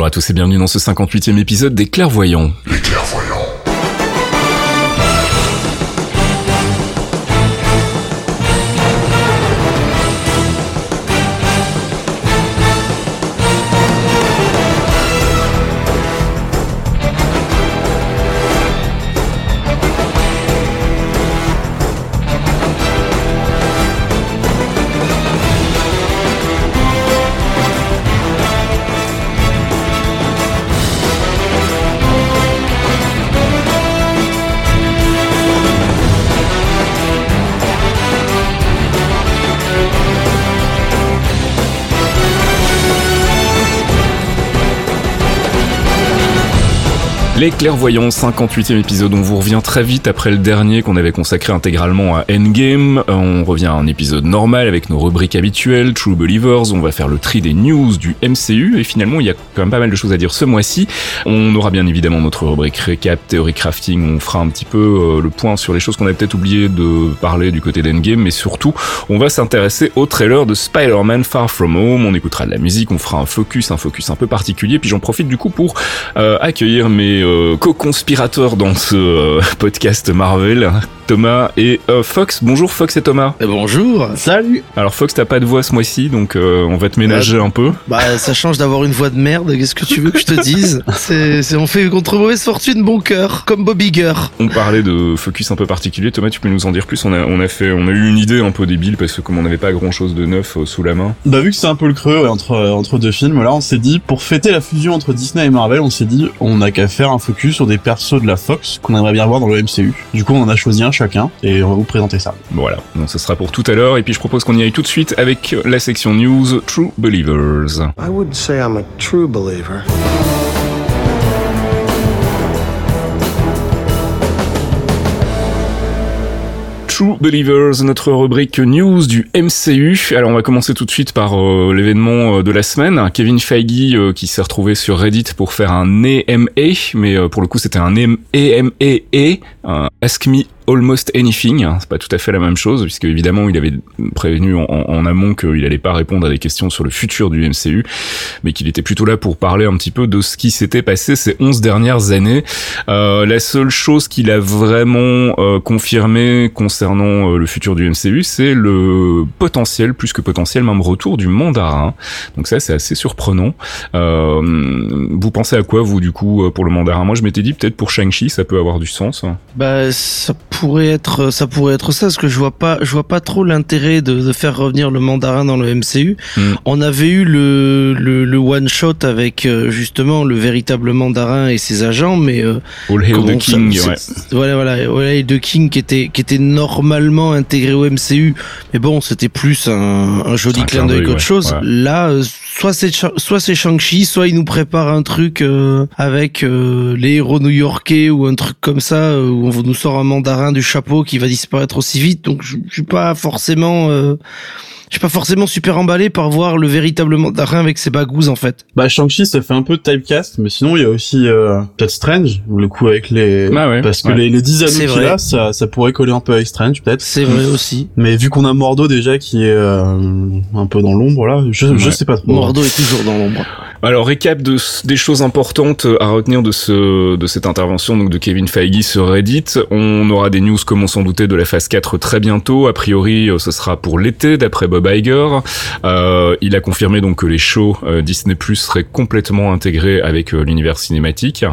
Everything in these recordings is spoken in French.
Bonjour à tous et bienvenue dans ce 58e épisode des Clairvoyants. Les clairvoyants. Les Clairvoyants, 58e épisode, on vous revient très vite après le dernier qu'on avait consacré intégralement à Endgame. On revient à un épisode normal avec nos rubriques habituelles, True Believers, on va faire le tri des news du MCU et finalement il y a quand même pas mal de choses à dire ce mois-ci. On aura bien évidemment notre rubrique récap, théorie crafting, on fera un petit peu euh, le point sur les choses qu'on a peut-être oublié de parler du côté d'Endgame, mais surtout on va s'intéresser au trailer de Spider-Man Far From Home, on écoutera de la musique, on fera un focus, un focus un peu particulier, puis j'en profite du coup pour euh, accueillir mes euh, co-conspirateurs dans ce euh, podcast Marvel, Thomas et euh, Fox. Bonjour Fox et Thomas. Eh, bonjour. Salut Alors Fox, t'as pas de voix ce mois-ci, donc euh, on va te ménager un peu. Bah, ça change d'avoir une voix de merde. Qu'est-ce que tu veux que je te dise C'est, c'est- on fait contre mauvaise fortune bon cœur, comme Bobby Gurr. On parlait de focus un peu particulier. Thomas, tu peux nous en dire plus? On a, on a fait, on a eu une idée un peu débile parce que comme on n'avait pas grand-chose de neuf euh, sous la main. Bah vu que c'est un peu le creux ouais, entre, entre deux films, là on s'est dit, pour fêter la fusion entre Disney et Marvel, on s'est dit, on a qu'à faire un focus sur des persos de la Fox qu'on aimerait bien voir dans le MCU. Du coup on en a choisi un chacun, et on va vous présenter ça. Voilà, donc ce sera pour tout à l'heure. Et puis je propose qu'on y aille tout de suite avec la section news True Believers. I wouldn't say I'm a true believer. True Believers, notre rubrique news du MCU. Alors on va commencer tout de suite par euh, l'événement euh, de la semaine. Kevin Feige euh, qui s'est retrouvé sur Reddit pour faire un AMA, mais pour le coup c'était un un Ask Me Almost Anything. C'est pas tout à fait la même chose puisque évidemment il avait prévenu en, amont qu'il allait pas répondre à des questions sur le futur du MCU, mais qu'il était plutôt là pour parler un petit peu de ce qui s'était passé ces 11 dernières années. Euh, la seule chose qu'il a vraiment euh, confirmé concernant euh, le futur du MCU, c'est le potentiel, plus que potentiel, même retour du mandarin. Donc ça, c'est assez surprenant. Euh, vous pensez à quoi, vous, du coup, pour le mandarin? Moi, je m'étais dit, peut-être pour Shang-Chi, ça peut avoir du sens. Bah, pourrait être, ça pourrait être ça, parce que je vois pas, je vois pas trop l'intérêt de, de faire revenir le mandarin dans le MCU. Mm. On avait eu le, le, le one shot avec euh, justement le véritable mandarin et ses agents, mais euh, All Hail the King, ouais. Voilà, voilà, voilà, et de King qui était, qui était normalement intégré au MCU, mais bon, c'était plus un, un joli Un clin d'œil, qu'autre ouais, chose. ouais. Là, euh, soit c'est soit c'est Shang-Chi, soit il nous prépare un truc euh, avec euh, les héros new-yorkais ou un truc comme ça euh, où on nous sort un mandarin du chapeau qui va disparaître aussi vite. Donc je, je suis pas forcément je suis pas forcément super emballé par voir le véritable mandarin avec ses bagous en fait. Bah Shang-Chi ça fait un peu de typecast, mais sinon il y a aussi euh, peut-être Strange, le coup avec les... Ah ouais, Parce que ouais. les, les 10 C'est anneaux qu'il a, ça, ça pourrait coller un peu avec Strange peut-être. C'est vrai aussi. Mais vu qu'on a Mordo déjà qui est euh, un peu dans l'ombre là, je, je sais pas trop. Mordo est toujours dans l'ombre. Alors récap de, des choses importantes à retenir de ce de cette intervention donc de Kevin Feige sur Reddit. On aura des news comme on s'en doutait de la phase 4 très bientôt. A priori, euh, ce sera pour l'été d'après Bob Iger. Euh, il a confirmé donc que les shows euh, Disney Plus seraient complètement intégrés avec euh, l'univers cinématique.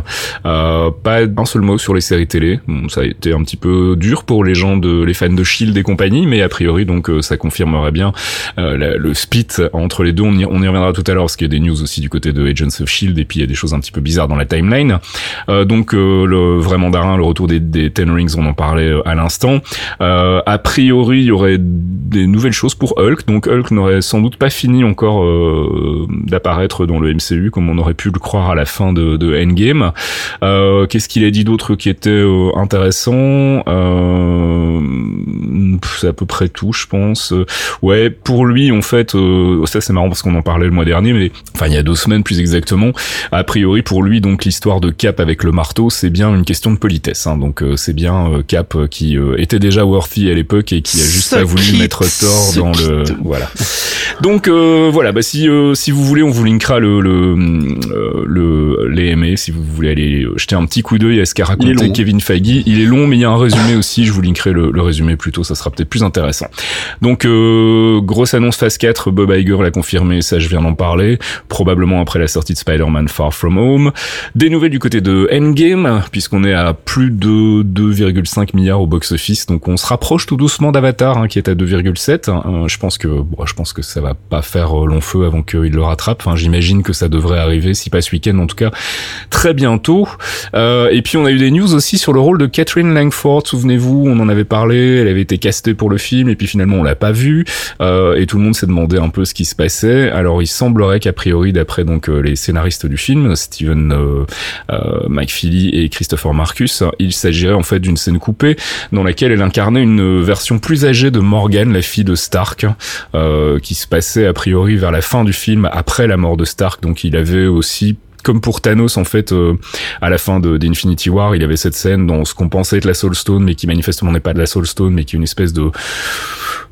Euh, pas un seul mot sur les séries télé. Bon, ça a été un petit peu dur pour les gens de les fans de Shield et compagnie, mais a priori donc euh, ça confirmerait bien euh, la- le split entre les deux. On y, on y reviendra tout à l'heure parce qu'il y a des news aussi du côté côté de Agents of Shield et puis il y a des choses un petit peu bizarres dans la timeline. Euh, donc le vrai mandarin, le retour des, des Ten Rings, on en parlait à l'instant. a priori, il y aurait des nouvelles choses pour Hulk. Donc Hulk n'aurait sans doute pas fini encore d'apparaître dans le MCU comme on aurait pu le croire à la fin de, de Endgame. Qu'est-ce qu'il a dit d'autre qui était intéressant? C'est à peu près tout, je pense. Ouais, pour lui, en fait, euh, ça c'est marrant parce qu'on en parlait le mois dernier, mais enfin il y a deux semaines plus exactement. A priori, pour lui, donc l'histoire de Cap avec le marteau, c'est bien une question de politesse. Hein, donc euh, c'est bien euh, Cap qui était déjà worthy à l'époque et qui a juste pas voulu mettre tort dans le voilà. Donc voilà, bah si si vous voulez, on vous linkera le le, le les si vous voulez aller jeter un petit coup d'œil à ce qu'a raconté Kevin Feige. Il est long, mais il y a un résumé aussi. Je vous linkerai le, le résumé plutôt, ça sera peut-être plus intéressant. Donc grosse annonce phase 4, Bob Iger l'a confirmé, ça je viens d'en parler, probablement après la sortie de Spider-Man Far From Home. Des nouvelles du côté de Endgame, puisqu'on est à plus de 2,5 milliards au box-office, donc on se rapproche tout doucement d'Avatar, hein, qui est à 2,7. Hein. je pense que bon, je pense que ça va pas faire euh, long feu avant qu'il le rattrape. Enfin, j'imagine que ça devrait arriver, si pas ce week-end, en tout cas très bientôt. Euh, et puis on a eu des news aussi sur le rôle de Catherine Langford. Souvenez-vous, on en avait parlé, elle avait été castée pour le film, et puis finalement on l'a pas vue. Euh, et tout le monde s'est demandé un peu ce qui se passait. Alors il semblerait qu'a priori, d'après donc euh, les scénaristes du film, Steven euh, euh, McFeely et Christopher Marcus, il s'agirait en fait d'une scène coupée dans laquelle elle incarnait une version plus âgée de Morgan, la fille de Stark, qui se passait a priori vers la fin du film après la mort de Stark. Donc il avait aussi comme pour Thanos en fait euh, à la fin de d'Infinity War il avait cette scène dans ce qu'on pensait être la Soul Stone mais qui manifestement n'est pas de la Soul Stone mais qui est une espèce de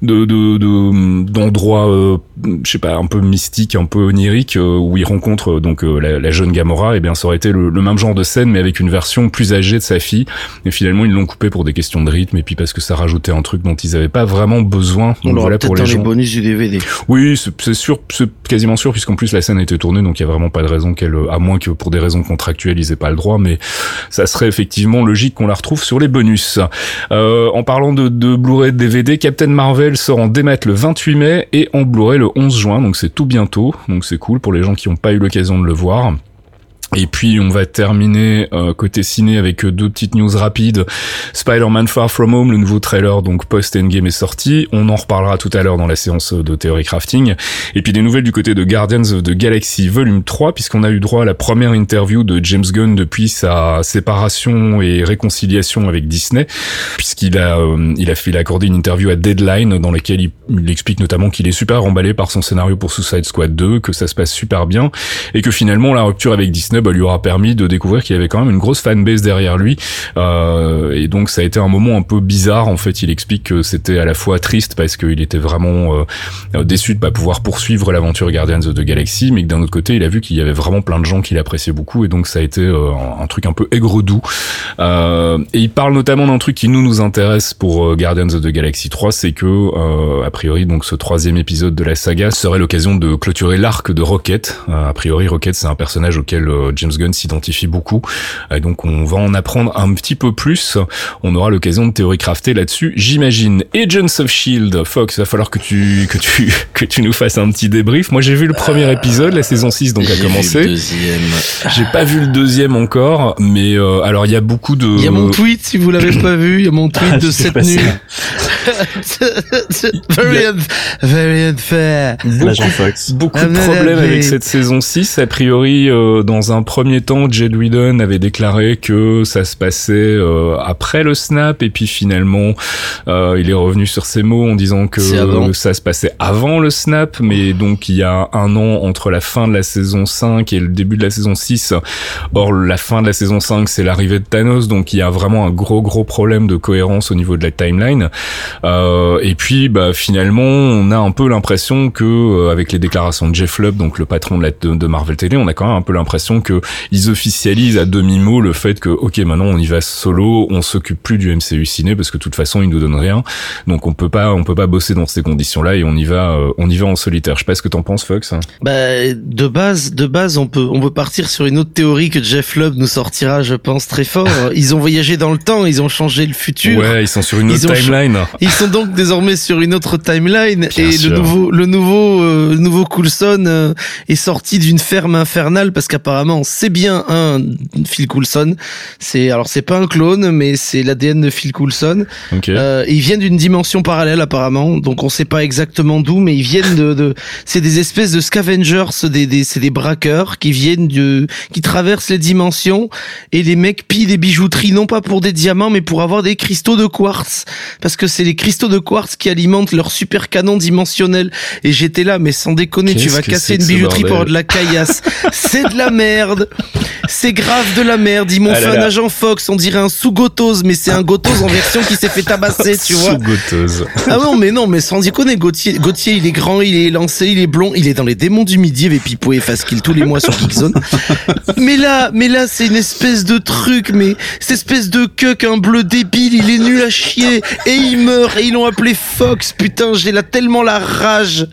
de d'endroit euh, je sais pas un peu mystique un peu onirique euh, où il rencontre donc la, jeune Gamora. Et bien ça aurait été le, même genre de scène mais avec une version plus âgée de sa fille. Et finalement ils l'ont coupé pour des questions de rythme et puis parce que ça rajoutait un truc dont ils avaient pas vraiment besoin. Donc voilà pour les, gens. les bonus du DVD oui c'est sûr c'est quasiment sûr puisqu'en plus la scène a été tournée donc il y a vraiment pas de raison qu'elle à moins que pour des raisons contractuelles ils aient pas le droit, mais ça serait effectivement logique qu'on la retrouve sur les bonus. Euh, en parlant de, de Blu-ray DVD, Captain Marvel sort en démat le 28 mai et en Blu-ray le 11 juin, donc c'est tout bientôt, donc c'est cool pour les gens qui n'ont pas eu l'occasion de le voir. Et puis on va terminer euh, côté ciné avec euh, deux petites news rapides. Spider-Man Far From Home, le nouveau trailer donc post Endgame est sorti. On en reparlera tout à l'heure dans la séance de théorie crafting. Et puis des nouvelles du côté de Guardians of the Galaxy Volume 3 puisqu'on a eu droit à la première interview de James Gunn depuis sa séparation et réconciliation avec Disney puisqu'il a euh, il a fait il a accordé une interview à Deadline dans laquelle il, il explique notamment qu'il est super emballé par son scénario pour Suicide Squad 2, que ça se passe super bien et que finalement la rupture avec Disney bah, lui aura permis de découvrir qu'il y avait quand même une grosse fanbase derrière lui. Euh, et donc ça a été un moment un peu bizarre. En fait, il explique que c'était à la fois triste parce qu'il était vraiment euh, déçu de pas pouvoir poursuivre l'aventure Guardians of the Galaxy, mais que d'un autre côté, il a vu qu'il y avait vraiment plein de gens qui l'appréciaient beaucoup. Et donc ça a été euh, un truc un peu aigre-doux. Et il parle notamment d'un truc qui nous nous intéresse pour Guardians of the Galaxy 3, c'est que a priori donc ce troisième épisode de la saga serait l'occasion de clôturer l'arc de Rocket. a priori, Rocket c'est un personnage auquel James Gunn s'identifie beaucoup. Et donc on va en apprendre un petit peu plus. On aura l'occasion de théorie crafter là-dessus, j'imagine. Agents of Shield, Fox, il va falloir que tu que tu que tu nous fasses un petit débrief. Moi j'ai vu le premier épisode, la saison 6 donc a commencé. J'ai pas vu le deuxième encore, mais euh, alors il y a beaucoup de. Il y a mon tweet si vous l'avez pas vu, il y a mon tweet de cette nuit. very, very unfair. Beaucoup, beaucoup de problèmes avec cette saison 6. A priori, euh, dans un premier temps, Jed Whedon avait déclaré que ça se passait euh, après le snap, et puis finalement, euh, il est revenu sur ses mots en disant que ça se passait avant le snap, mais donc il y a un an entre la fin de la saison 5 et le début de la saison 6. Or, la fin de la saison 5, c'est l'arrivée de Thanos, donc il y a vraiment un gros gros problème de cohérence au niveau de la timeline. Euh, et puis, bah, finalement, on a un peu l'impression que, euh, avec les déclarations de Jeff Lubb, donc le patron de, la, de Marvel Télé, on a quand même un peu l'impression que ils officialisent à demi-mot le fait que ok maintenant on y va solo, on s'occupe plus du MCU ciné parce que de toute façon ils nous donnent rien, donc on peut pas on peut pas bosser dans ces conditions-là et on y va euh, on y va en solitaire. Je sais pas ce que t'en penses Fox. Bah de base de base on peut on peut partir sur une autre théorie que Jeff Lubb nous sortira je pense très fort. ils ont voyagé dans le temps, ils ont changé le futur. Ouais ils sont sur une autre timeline. Ils sont donc désormais sur une autre timeline Bien et sûr. le nouveau, le nouveau, euh, nouveau Coulson euh, est sorti d'une ferme infernale parce qu'apparemment c'est bien un Phil Coulson. C'est alors c'est pas un clone, mais c'est l'ADN de Phil Coulson. Ok. Euh, ils viennent d'une dimension parallèle apparemment, donc on sait pas exactement d'où, mais ils viennent de, de c'est des espèces de scavengers, des, des c'est des braqueurs qui viennent de, qui traversent les dimensions et les mecs pillent des bijouteries non pas pour des diamants mais pour avoir des cristaux de quartz parce que c'est les cristaux de quartz qui alimentent leur super canon dimensionnel et j'étais là mais sans déconner tu vas casser une bijouterie pour avoir de la caillasse c'est de la merde merde c'est grave de la merde ils m'ont Ah fait là un là. agent Fox on dirait un sous-gotose mais c'est un gotose en version qui s'est fait tabasser tu vois Sous-goteuse. ah non, mais non, mais sans déconner, Gauthier, Gauthier, il est grand, il est lancé, il est blond, il est dans les démons du midi avec Pipo et Fast Kill tous les mois sur Geekzone. mais là, mais là, c'est une espèce de truc, mais cette espèce de cuck, un bleu débile, il est nul à chier, et il meurt, et ils l'ont appelé Fox, putain, j'ai là tellement la rage,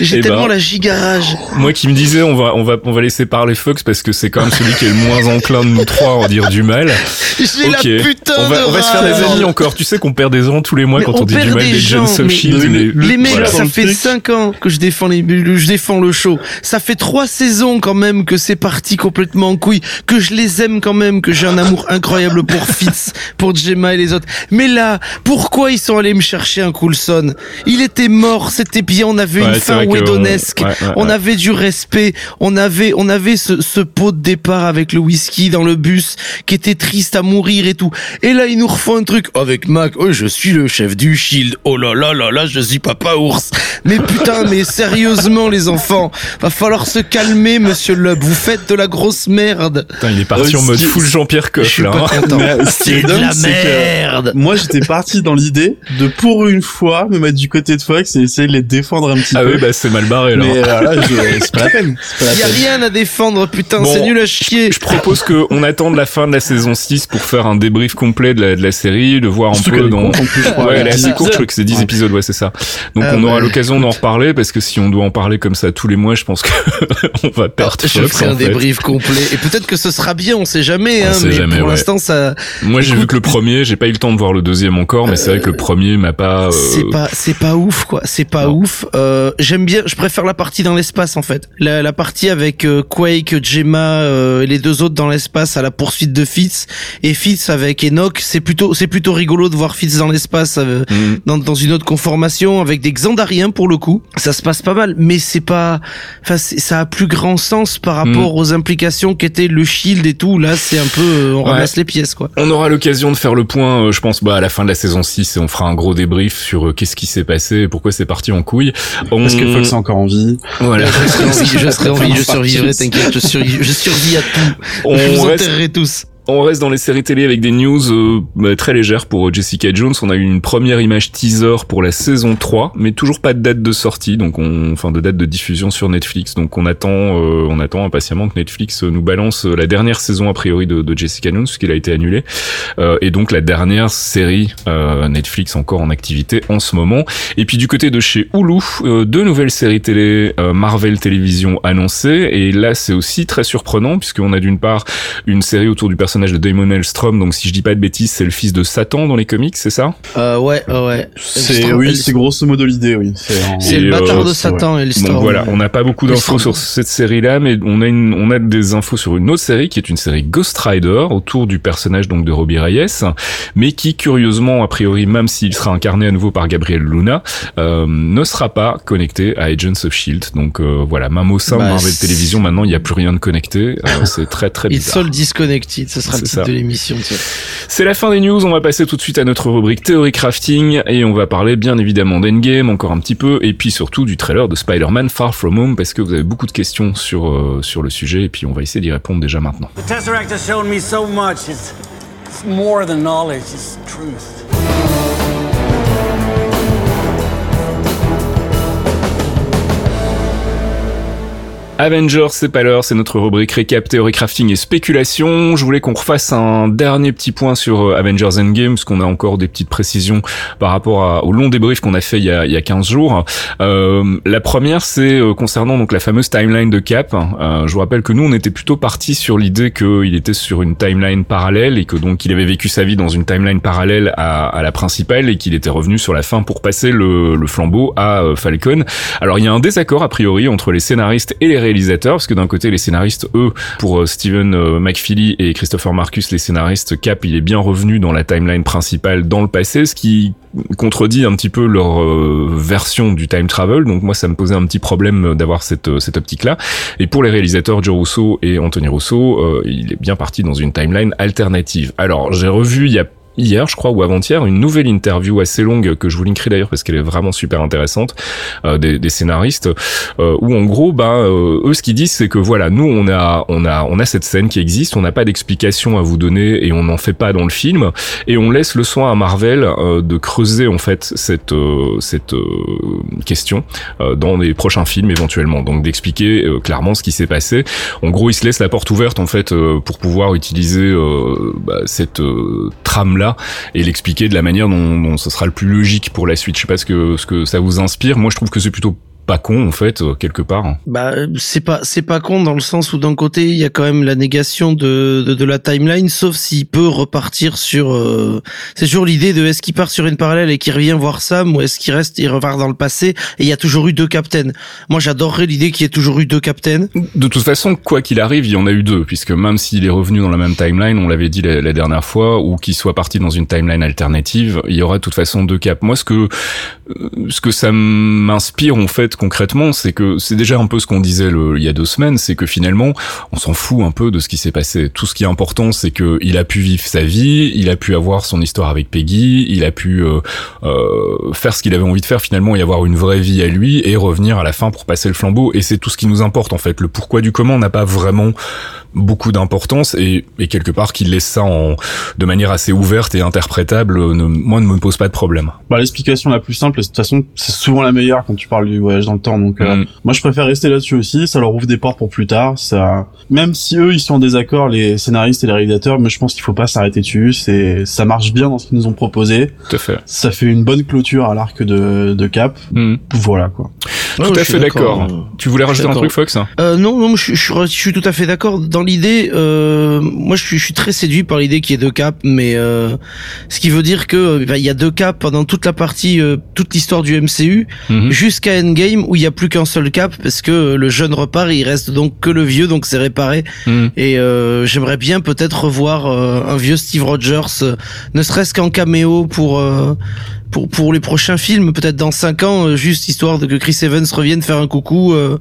j'ai Eh tellement ben. la giga rage. Moi qui me disais on va on va on va laisser parler Fox parce que c'est quand même celui qui est le moins enclin de nous trois à en dire du mal. J'ai Ok. la putain on va de on va se faire des rage. amis encore. Tu sais qu'on perd des gens tous les mois Mais quand on on, dit perd du mal des des gens, mais- mais- mais- Les mecs, voilà. ça fait truc. 5 ans que je défends les, je défends le show. Ça fait trois saisons quand même que c'est parti complètement en couille, que je les aime quand même, que j'ai un amour incroyable pour Fitz, pour Gemma et les autres. Mais là, pourquoi ils sont allés me chercher un Coulson? Il était mort, c'était bien, on avait Ouais, une fin vrai que- Whedonesque, ouais, ouais, on ouais. avait du respect, on avait, on avait ce, ce pot de départ avec le whisky dans le bus qui était triste à mourir et tout. Et là, ils nous refont un truc avec Mac. Oh, je suis le chef du Shield. Oh là là là là, je suis papa ours. Mais putain, mais sérieusement, les enfants, va falloir se calmer, monsieur Lub. Vous faites de la grosse merde. Putain, il est parti Euh, en mode full Jean-Pierre Je Coff là. pas hein. est C'est de la que- merde. Moi, j'étais parti dans l'idée de pour une fois me mettre du côté de Fox et essayer de les défendre un petit Ah peu. oui bah c'est mal barré là. mais euh, là, je- c'est pas la peine. C'est pas la Y a peine. rien à défendre, putain, Bon, c'est nul à chier. Je propose qu'on attende la fin de la saison 6 pour faire un débrief complet de la, de la série, de voir un Surtout peu dans... Ouais, elle est 10 assez courte, je crois que c'est 10 Ouais. épisodes, ouais, c'est ça. Donc on aura ouais. l'occasion d'en reparler parce que si on doit en parler comme ça tous les mois, je pense que on va perdre Je Fox, ferai un fait. débrief complet. Et peut-être que ce sera bien, on sait jamais, On hein, sait mais jamais, pour ouais. l'instant, ça, Moi, j'ai vu que le premier, j'ai pas eu le temps de voir le deuxième encore, mais c'est vrai que le premier m'a pas... euh, C'est pas, c'est pas ouf quoi. C'est pas Non. ouf. Euh, J'aime bien. Je préfère la partie dans l'espace en fait. La, la partie avec euh, Quake, Gemma euh, les deux autres dans l'espace à la poursuite de Fitz et Fitz avec Enoch. C'est plutôt, c'est plutôt rigolo de voir Fitz dans l'espace euh, mm. dans, dans une autre conformation avec des Xandariens pour le coup. Ça se passe pas mal, mais c'est pas. Enfin, ça a plus grand sens par rapport aux implications qu'était le Shield et tout. Là, c'est un peu, euh, on Ouais. ramasse les pièces quoi. On aura l'occasion de faire le point, euh, je pense, bah, à la fin de la saison 6 et on fera un gros débrief sur euh, qu'est-ce qui s'est passé et pourquoi c'est parti en couille. On... Est-ce que Fox est encore en vie Voilà. Je serai en vie, je serai en vie, je survivrai, t'inquiète, je, survis, je survis à tout. On vous reste, tous. On reste dans les séries télé avec des news euh, bah, très légères pour euh, Jessica Jones. On a eu une première image teaser pour la saison 3, mais toujours pas de date de sortie, donc on, enfin de date de diffusion sur Netflix. Donc on attend, euh, on attend impatiemment que Netflix euh, nous balance euh, la dernière saison a priori de, de Jessica Jones, puisqu'il a été annulé, Euh, et donc la dernière série Netflix encore en activité en ce moment. Et puis du côté de chez Hulu, deux nouvelles séries télé Marvel Télévision annoncées, et là c'est aussi très surprenant puisqu'on a d'une part une série autour du personnage de Damon Elstrom, donc si je dis pas de bêtises, c'est le fils de Satan dans les comics, c'est ça? Euh, ouais, ouais. C'est oui, c'est grosso modo l'idée, oui. C'est Et, le bâtard euh, de Satan, Elstrom. Donc voilà, on n'a pas beaucoup d'infos sur cette série-là, mais on a une, on a des infos sur une autre série qui est une série Ghost Rider autour du personnage donc de Robbie Reyes, mais qui curieusement, a priori, même s'il sera incarné à nouveau par Gabriel Luna, euh, ne sera pas connecté à Agents of Shield. Donc euh, voilà, même au sein Bah, de Marvel Télévision, maintenant il n'y a plus rien de connecté. Euh, c'est très très It's bizarre. all disconnected, ce sera le C'est titre ça. de l'émission. tiens. C'est la fin des news, on va passer tout de suite à notre rubrique théorie crafting et on va parler bien évidemment d'Endgame encore un petit peu et puis surtout du trailer de Spider-Man Far From Home parce que vous avez beaucoup de questions sur, euh, sur le sujet et puis on va essayer d'y répondre déjà maintenant. The Tesseract has shown me so much. It's, it's more than knowledge, it's truth. Avengers, c'est pas l'heure, c'est notre rubrique récap, théorie crafting et spéculation. Je voulais qu'on refasse un dernier petit point sur euh, Avengers Endgame, parce qu'on a encore des petites précisions par rapport au long débrief qu'on a fait il y a, il y a 15 jours. Euh, la première, c'est euh, concernant donc la fameuse timeline de Cap. Euh, je vous rappelle que nous, on était plutôt parti sur l'idée qu'il était sur une timeline parallèle et que donc il avait vécu sa vie dans une timeline parallèle à, la principale et qu'il était revenu sur la fin pour passer le, le flambeau à Falcon. Alors il y a un désaccord a priori entre les scénaristes et les parce que d'un côté les scénaristes, eux, pour euh, Steven euh, McFeely et Christopher Marcus, les scénaristes, Cap, il est bien revenu dans la timeline principale dans le passé, ce qui contredit un petit peu leur euh, version du time travel. Donc moi, ça me posait un petit problème d'avoir cette, cette optique-là. Et pour les réalisateurs Joe Russo et Anthony Russo, il est bien parti dans une timeline alternative. Alors j'ai revu il y a hier, je crois, ou avant-hier, une nouvelle interview assez longue que je vous linkerai d'ailleurs parce qu'elle est vraiment super intéressante euh, des, des, scénaristes euh, où en gros, bah, euh, eux, ce qu'ils disent, c'est que voilà, nous, on a, on a, on a cette scène qui existe, on n'a pas d'explication à vous donner et on n'en fait pas dans le film et on laisse le soin à Marvel de creuser en fait cette, cette question dans les prochains films éventuellement, donc d'expliquer clairement ce qui s'est passé. En gros, ils se laissent la porte ouverte en fait pour pouvoir utiliser bah, cette trame là et l'expliquer de la manière dont, dont ce sera le plus logique pour la suite. Je sais pas ce que ce que ça vous inspire. Moi, je trouve que c'est plutôt pas con en fait euh, quelque part. Bah c'est pas c'est pas con dans le sens où d'un côté il y a quand même la négation de de, de la timeline sauf s'il peut repartir sur euh, c'est toujours l'idée de est-ce qu'il part sur une parallèle et qu'il revient voir Sam ou est-ce qu'il reste et repart dans le passé et il y a toujours eu deux captains. Moi j'adorerais l'idée qu'il y ait toujours eu deux captains. De toute façon quoi qu'il arrive il y en a eu deux puisque même s'il est revenu dans la même timeline on l'avait dit la, la, dernière fois ou qu'il soit parti dans une timeline alternative il y aura de toute façon deux caps. Moi ce que ce que ça m'inspire en fait concrètement, c'est que c'est déjà un peu ce qu'on disait le, il y a deux semaines, c'est que finalement, on s'en fout un peu de ce qui s'est passé. Tout ce qui est important, c'est que il a pu vivre sa vie, il a pu avoir son histoire avec Peggy, il a pu euh, euh, faire ce qu'il avait envie de faire finalement et avoir une vraie vie à lui et revenir à la fin pour passer le flambeau. Et c'est tout ce qui nous importe en fait. Le pourquoi du comment n'a pas vraiment beaucoup d'importance et, et, quelque part qu'il laisse ça en, de manière assez ouverte et interprétable, ne, moi ne me pose pas de problème. Bah, l'explication la plus simple, de toute façon, c'est souvent la meilleure quand tu parles du voyage dans le temps. Donc, euh, mm. moi, je préfère rester là-dessus aussi. Ça leur ouvre des portes pour plus tard. Ça, même si eux, ils sont en désaccord, les scénaristes et les réalisateurs, mais je pense qu'il faut pas s'arrêter dessus. C'est, ça marche bien dans ce qu'ils nous ont proposé. Tout à fait. Ça fait une bonne clôture à l'arc de, de Cap. Mm. Voilà, quoi. Tout à fait d'accord. Tu voulais rajouter un truc, Fox euh, Non, non, je, je, je, suis tout à fait d'accord. Dans l'idée, euh, moi, je suis, je suis très séduit par l'idée qu'il y ait deux caps, mais euh, ce qui veut dire que bah, il y a deux caps pendant toute la partie, euh, toute l'histoire du MCU, mm -hmm. jusqu'à Endgame où il y a plus qu'un seul cap parce que le jeune repart, il reste donc que le vieux, donc c'est réparé. Mm. Et euh, j'aimerais bien peut-être revoir euh, un vieux Steve Rogers, ne serait-ce qu'en caméo pour pour pour les prochains films, peut-être dans 5 ans, euh, juste histoire de que Chris Evans revienne faire un coucou euh,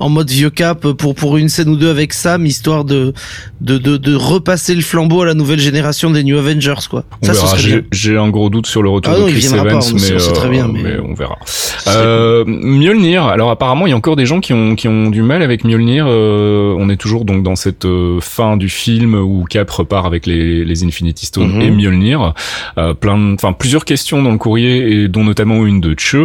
en mode vieux cap pour pour une scène ou deux avec Sam, histoire de de de, de repasser le flambeau à la nouvelle génération des New Avengers quoi. On Ça, verra. J'ai un gros doute sur le retour ah non, de Chris Evans, pas, mais, euh, très bien, mais... mais on verra. Euh, Mjolnir. Alors apparemment, il y a encore des gens qui ont qui ont du mal avec Mjolnir. Euh, on est toujours donc dans cette euh, fin du film où Cap repart avec les les Infinity Stones mm -hmm. et Mjolnir. plein, enfin plusieurs questions dans le et dont notamment une de Che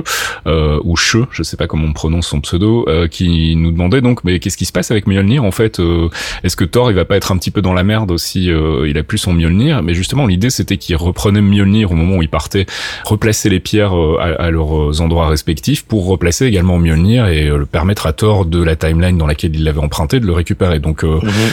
euh, ou Che, je sais pas comment on prononce son pseudo, euh, qui nous demandait donc mais qu'est-ce qui se passe avec Mjolnir en fait euh, Est-ce que Thor il va pas être un petit peu dans la merde aussi Il a plus son Mjolnir, mais justement l'idée c'était qu'il reprenait Mjolnir au moment où il partait, replacer les pierres à, à, leurs endroits respectifs pour replacer également Mjolnir et le permettre à Thor de la timeline dans laquelle il l'avait emprunté de le récupérer. Donc mm -hmm.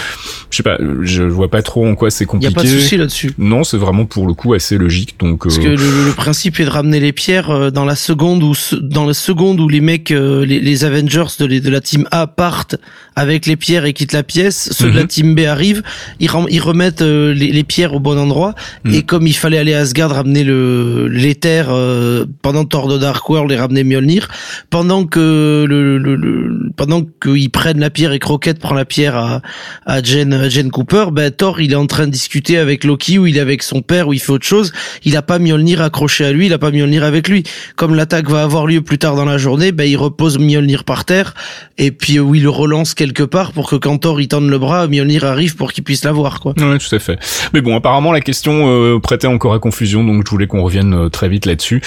je sais pas, je vois pas trop en quoi c'est compliqué. Il y a pas de souci là-dessus. Non, c'est vraiment pour le coup assez logique. Donc parce que le, le principe de ramener les pierres dans la seconde où dans la seconde où les mecs les, les Avengers de, les, de la team A partent avec les pierres et quittent la pièce ceux mm -hmm. de la team B arrivent ils, ils remettent les, les, pierres au bon endroit mm. et comme il fallait aller à Asgard ramener le l'éther euh, pendant Thor de Dark World et ramener Mjolnir pendant que le, le, le pendant qu'ils prennent la pierre et Croquette prend la pierre à à Jen, à Jen Cooper ben Thor il est en train de discuter avec Loki où il est avec son père où il fait autre chose il a pas Mjolnir accroché à lui il a pas Mjolnir avec lui. Comme l'attaque va avoir lieu plus tard dans la journée, ben il repose Mjolnir par terre et puis euh, oui, il relance quelque part pour que quand Thor il tende le bras, Mjolnir arrive pour qu'il puisse l'avoir quoi. Ouais, tout à fait. Mais bon, apparemment la question euh, prêtait encore à confusion, donc je voulais qu'on revienne euh, très vite là-dessus.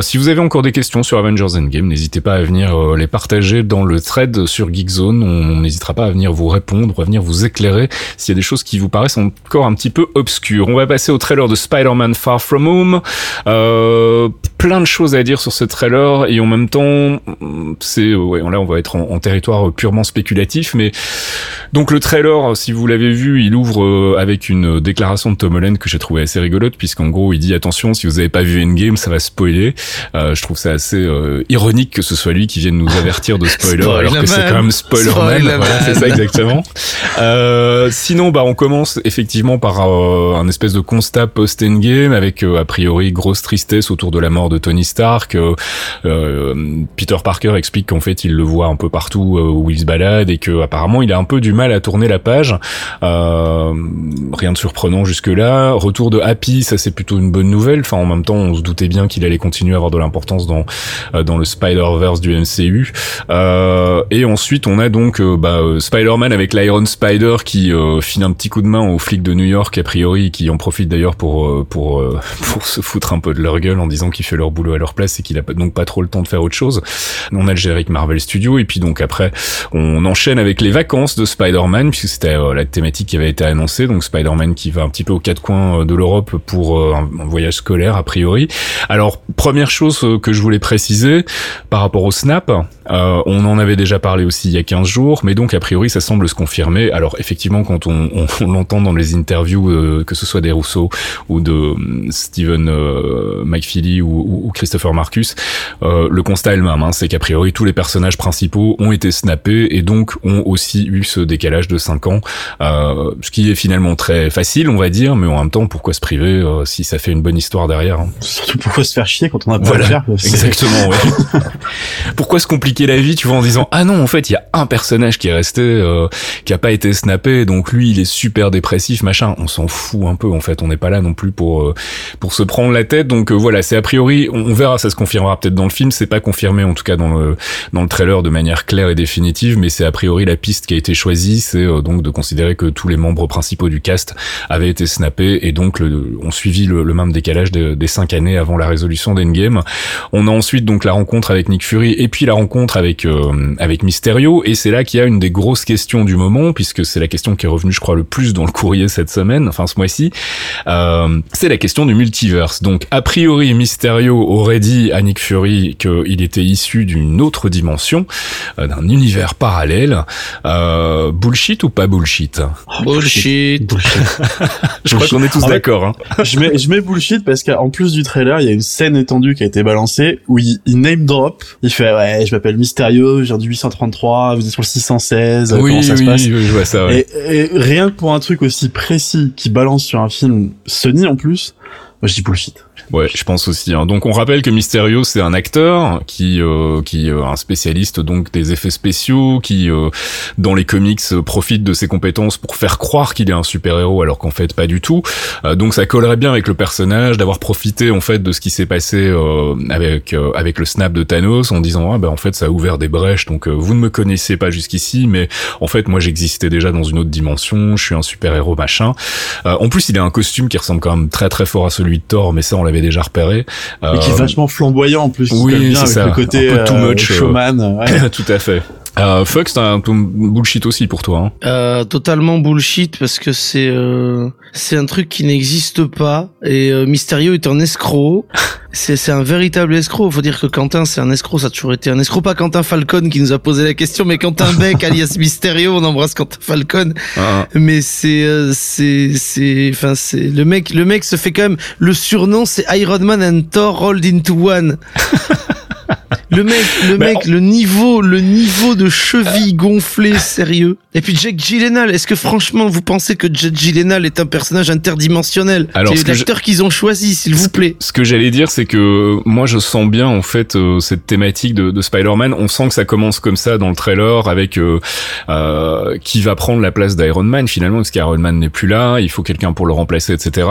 Si vous avez encore des questions sur Avengers Endgame, n'hésitez pas à venir les partager dans le thread sur Geekzone. On n'hésitera pas à venir vous répondre, à venir vous éclairer s'il y a des choses qui vous paraissent encore un petit peu obscures. On va passer au trailer de Spider-Man Far From Home. Plein de choses à dire sur ce trailer et en même temps, c'est ouais, là on va être en, en territoire purement spéculatif, mais donc le trailer, si vous l'avez vu, il ouvre euh, avec une déclaration de Tom Holland que j'ai trouvé assez rigolote, puisqu'en gros il dit attention, si vous avez pas vu Endgame, ça va spoiler. Euh, je trouve ça assez euh, ironique que ce soit lui qui vienne nous avertir de spoiler, alors que c'est quand même Spoilerman. Spoilerman. Voilà, c'est ça exactement. Euh, sinon, bah on commence effectivement par euh, un espèce de constat post-Endgame avec euh, a priori grosse tristesse autour de la mort de Tony Stark. Euh, euh, Peter Parker explique qu'en fait il le voit un peu partout euh, où il se balade et que apparemment il a un peu du mal à tourner la page. Rien de surprenant jusque là. Retour de Happy, ça c'est plutôt une bonne nouvelle. Enfin en même temps on se doutait bien qu'il allait continuer à avoir de l'importance dans dans le Spider-Verse du MCU. Euh, et ensuite on a donc bah, Spider-Man avec l'Iron Spider qui euh, file un petit coup de main aux flics de New York a priori qui en profitent d'ailleurs pour pour pour se foutre un peu de leur gueule en disant qu'il fait leur boulot à leur place et qu'il a donc pas trop le temps de faire autre chose. On a le Marvel Studios et puis donc après on enchaîne avec les vacances de Spider-Man puisque c'était euh, la thématique qui avait été annoncée donc Spider-Man qui va un petit peu aux quatre coins euh, de l'Europe pour euh, un, voyage scolaire a priori. Alors première chose que je voulais préciser par rapport au Snap, on en avait déjà parlé aussi il y a 15 jours, mais donc a priori ça semble se confirmer. Alors effectivement quand on, on, l'entend dans les interviews, que ce soit des Rousseau ou de Steven euh, McFeely ou, ou- ou Christopher Marcus, euh, le constat est le même, hein, c'est qu'a priori tous les personnages principaux ont été snappés et donc ont aussi eu ce décalage de 5 ans, euh, ce qui est finalement très facile on va dire, mais en même temps pourquoi se priver euh, si ça fait une bonne histoire derrière hein? Surtout pourquoi se faire chier quand on a pas Voilà, à le faire. Exactement, ouais. Pourquoi se compliquer la vie, tu vois, en disant ah non, en fait, il y a un personnage qui est resté, qui a pas été snappé, donc lui, il est super dépressif, machin. On s'en fout un peu, en fait. On n'est pas là non plus pour pour se prendre la tête. Donc euh, voilà, c'est a priori, on, verra, ça se confirmera peut-être dans le film. C'est pas confirmé, en tout cas dans le dans le trailer de manière claire et définitive, mais c'est a priori la piste qui a été choisie, c'est euh, donc de considérer que tous les membres principaux du cast avaient été snappés et donc le, ont le, le même décalage de- des cinq années avant la résolution d'Endgame. On a ensuite donc la rencontre avec Nick Fury et puis la rencontre avec euh, avec Mysterio et c'est là qu'il y a une des grosses questions du moment puisque c'est la question qui est revenue je crois le plus dans le courrier cette semaine, enfin ce mois-ci. Euh, c'est la question du multiverse. Donc a priori Mysterio aurait dit à Nick Fury qu'il était issu d'une autre dimension, euh, d'un univers parallèle. Euh, bullshit ou pas bullshit? Bullshit. Bullshit. Je crois qu'on est tous d'accord. Hein. je mets je mets bullshit parce qu'en plus du trailer, il y a une scène étendue qui a été balancée où il, il name drop. Il fait ouais, je m'appelle Mysterio, je viens du 833, vous êtes sur le 616, Oui, comment ça oui, se passe je vois ça. ouais. et, et rien que pour un truc aussi précis qui balance sur un film Sony en plus, je dis bullshit. Ouais, je pense aussi. hein. Donc on rappelle que Mysterio c'est un acteur qui euh, qui euh, un spécialiste donc des effets spéciaux qui euh, dans les comics euh, profite de ses compétences pour faire croire qu'il est un super-héros alors qu'en fait pas du tout. Euh, donc ça collerait bien avec le personnage d'avoir profité en fait de ce qui s'est passé euh, avec avec le snap de Thanos en disant ah ben en fait ça a ouvert des brèches donc vous ne me connaissez pas jusqu'ici mais en fait moi j'existais déjà dans une autre dimension, je suis un super-héros machin. Euh, en plus il a un costume qui ressemble quand même très très fort à celui de Thor mais ça on l'avait déjà repéré. Et qui est Euh, vachement flamboyant en plus. oui, c'est ça. le côté Un peu too euh, much, euh, showman. ouais. Tout à fait. Euh, Fox, t'as un peu bullshit aussi pour toi. Hein. Euh, totalement bullshit parce que c'est euh, c'est un truc qui n'existe pas et euh, Mysterio est un escroc. C'est c'est un véritable escroc. Faut dire que Quentin c'est un escroc. Ça a toujours été un escroc. Pas Quentin Falcon qui nous a posé la question, mais Quentin Beck alias Mysterio. On embrasse Quentin Falcon. Ah, Mais c'est euh, c'est c'est enfin c'est le mec le mec se fait quand même le surnom c'est Iron Man and Thor rolled into one. Le mec, le mec, le niveau, le niveau de cheville gonflé, sérieux. Et puis Jake Gyllenhaal, est-ce que franchement vous pensez que Jake Gyllenhaal est un personnage interdimensionnel Alors, ce C'est je- l'acteur qu'ils ont choisi, s'il vous plaît. Ce que j'allais dire, c'est que moi, je sens bien en fait euh, cette thématique de, de Spider-Man. On sent que ça commence comme ça dans le trailer, avec euh, euh, qui va prendre la place d'Iron Man finalement, parce qu'Iron Man n'est plus là, il faut quelqu'un pour le remplacer, etc.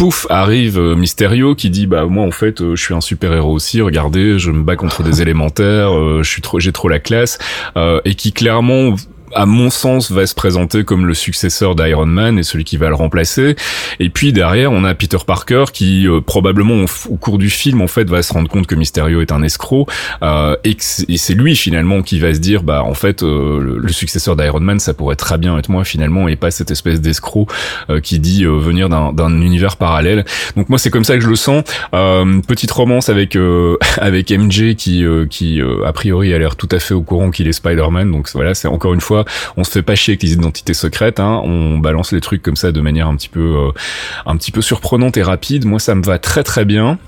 pouf arrive euh, Mysterio qui dit bah moi en fait euh, je suis un super héros aussi regardez je me bats contre des élémentaires euh, je suis trop j'ai trop la classe euh, et qui clairement à mon sens, va se présenter comme le successeur d'Iron Man et celui qui va le remplacer. Et puis derrière, on a Peter Parker qui euh, probablement au, cours du film en fait va se rendre compte que Mysterio est un escroc euh, et, c'est lui finalement qui va se dire bah en fait euh, le, successeur d'Iron Man ça pourrait très bien être moi finalement et pas cette espèce d'escroc euh, qui dit euh, venir d'un univers parallèle. Donc moi c'est comme ça que je le sens. petite romance avec avec MJ qui qui a priori a l'air tout à fait au courant qu'il est Spider-Man. Donc voilà c'est encore une fois on se fait pas chier avec les identités secrètes, hein. on balance les trucs comme ça de manière un petit peu, euh, un petit peu surprenante et rapide. Moi, ça me va très très bien.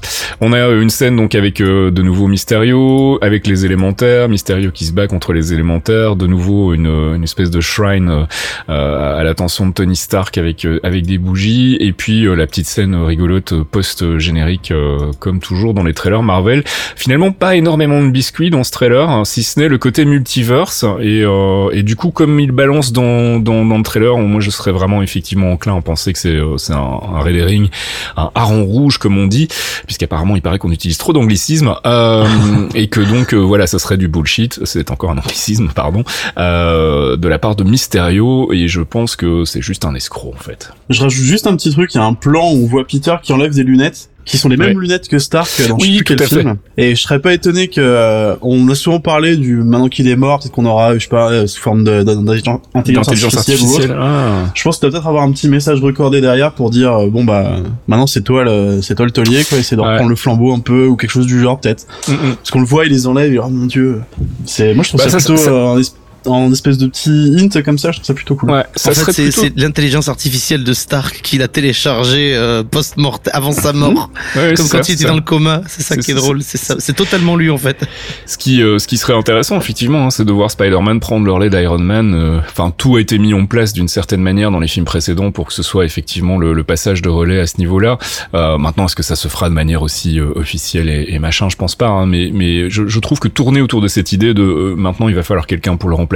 On a une scène donc avec euh, de nouveau Mysterio, avec les élémentaires, Mysterio qui se bat contre les élémentaires, de nouveau une, espèce de shrine euh, à l'attention de Tony Stark avec avec des bougies, et puis la petite scène rigolote post générique comme toujours dans les trailers Marvel. Finalement, pas énormément de biscuits dans ce trailer, hein, si ce n'est le côté multiverse et, et du coup comme il balance dans, dans, dans, le trailer, moi je serais vraiment effectivement enclin à penser que c'est euh, c'est un, un Red Herring, un hareng rouge comme on dit, puisqu'apparemment il paraît qu'on utilise trop d'anglicisme euh, et que donc euh, voilà, ça serait du bullshit. C'est encore un anglicisme, pardon, euh, de la part de Mysterio et je pense que c'est juste un escroc en fait. Je rajoute juste un petit truc, il y a un plan où on voit Peter qui enlève des lunettes qui sont les mêmes ouais. lunettes que Stark dans oui, je sais plus quel film. Fait. Et je serais pas étonné que euh, on a souvent parlé du maintenant qu'il est mort, peut-être qu'on aura, je sais pas, euh, sous forme d'intelligence artificielle, artificielle ou autre. Ah. Je pense que peut-être avoir un petit message recordé derrière pour dire euh, bon bah maintenant c'est toi le c'est toi le taulier quoi, essayer de reprendre ouais. le flambeau un peu ou quelque chose du genre peut-être. Mm -mm. Parce qu'on le voit, il les enlève, et oh mon dieu. C'est moi je trouve bah, ça, ça, plutôt ça, euh, en espèce de petit hint comme ça, je trouve ça plutôt cool. Ouais, ça en fait, c'est plutôt... l'intelligence artificielle de Stark qu'il a téléchargé euh, post-mort, avant sa mort, ouais, comme quand ça, il était dans le coma. C'est ça qui est, drôle. C'est ça, c'est totalement lui en fait. Ce qui, euh, ce qui serait intéressant effectivement, hein, c'est de voir Spider-Man prendre le relais d'Iron Man. euh, Enfin, tout a été mis en place d'une certaine manière dans les films précédents pour que ce soit effectivement le, le passage de relais à ce niveau-là. Euh, maintenant, est-ce que ça se fera de manière aussi euh, officielle et, et, machin? Je pense pas. Hein, mais, mais je, je, trouve que tourner autour de cette idée de euh, maintenant il va falloir quelqu'un pour le remplacer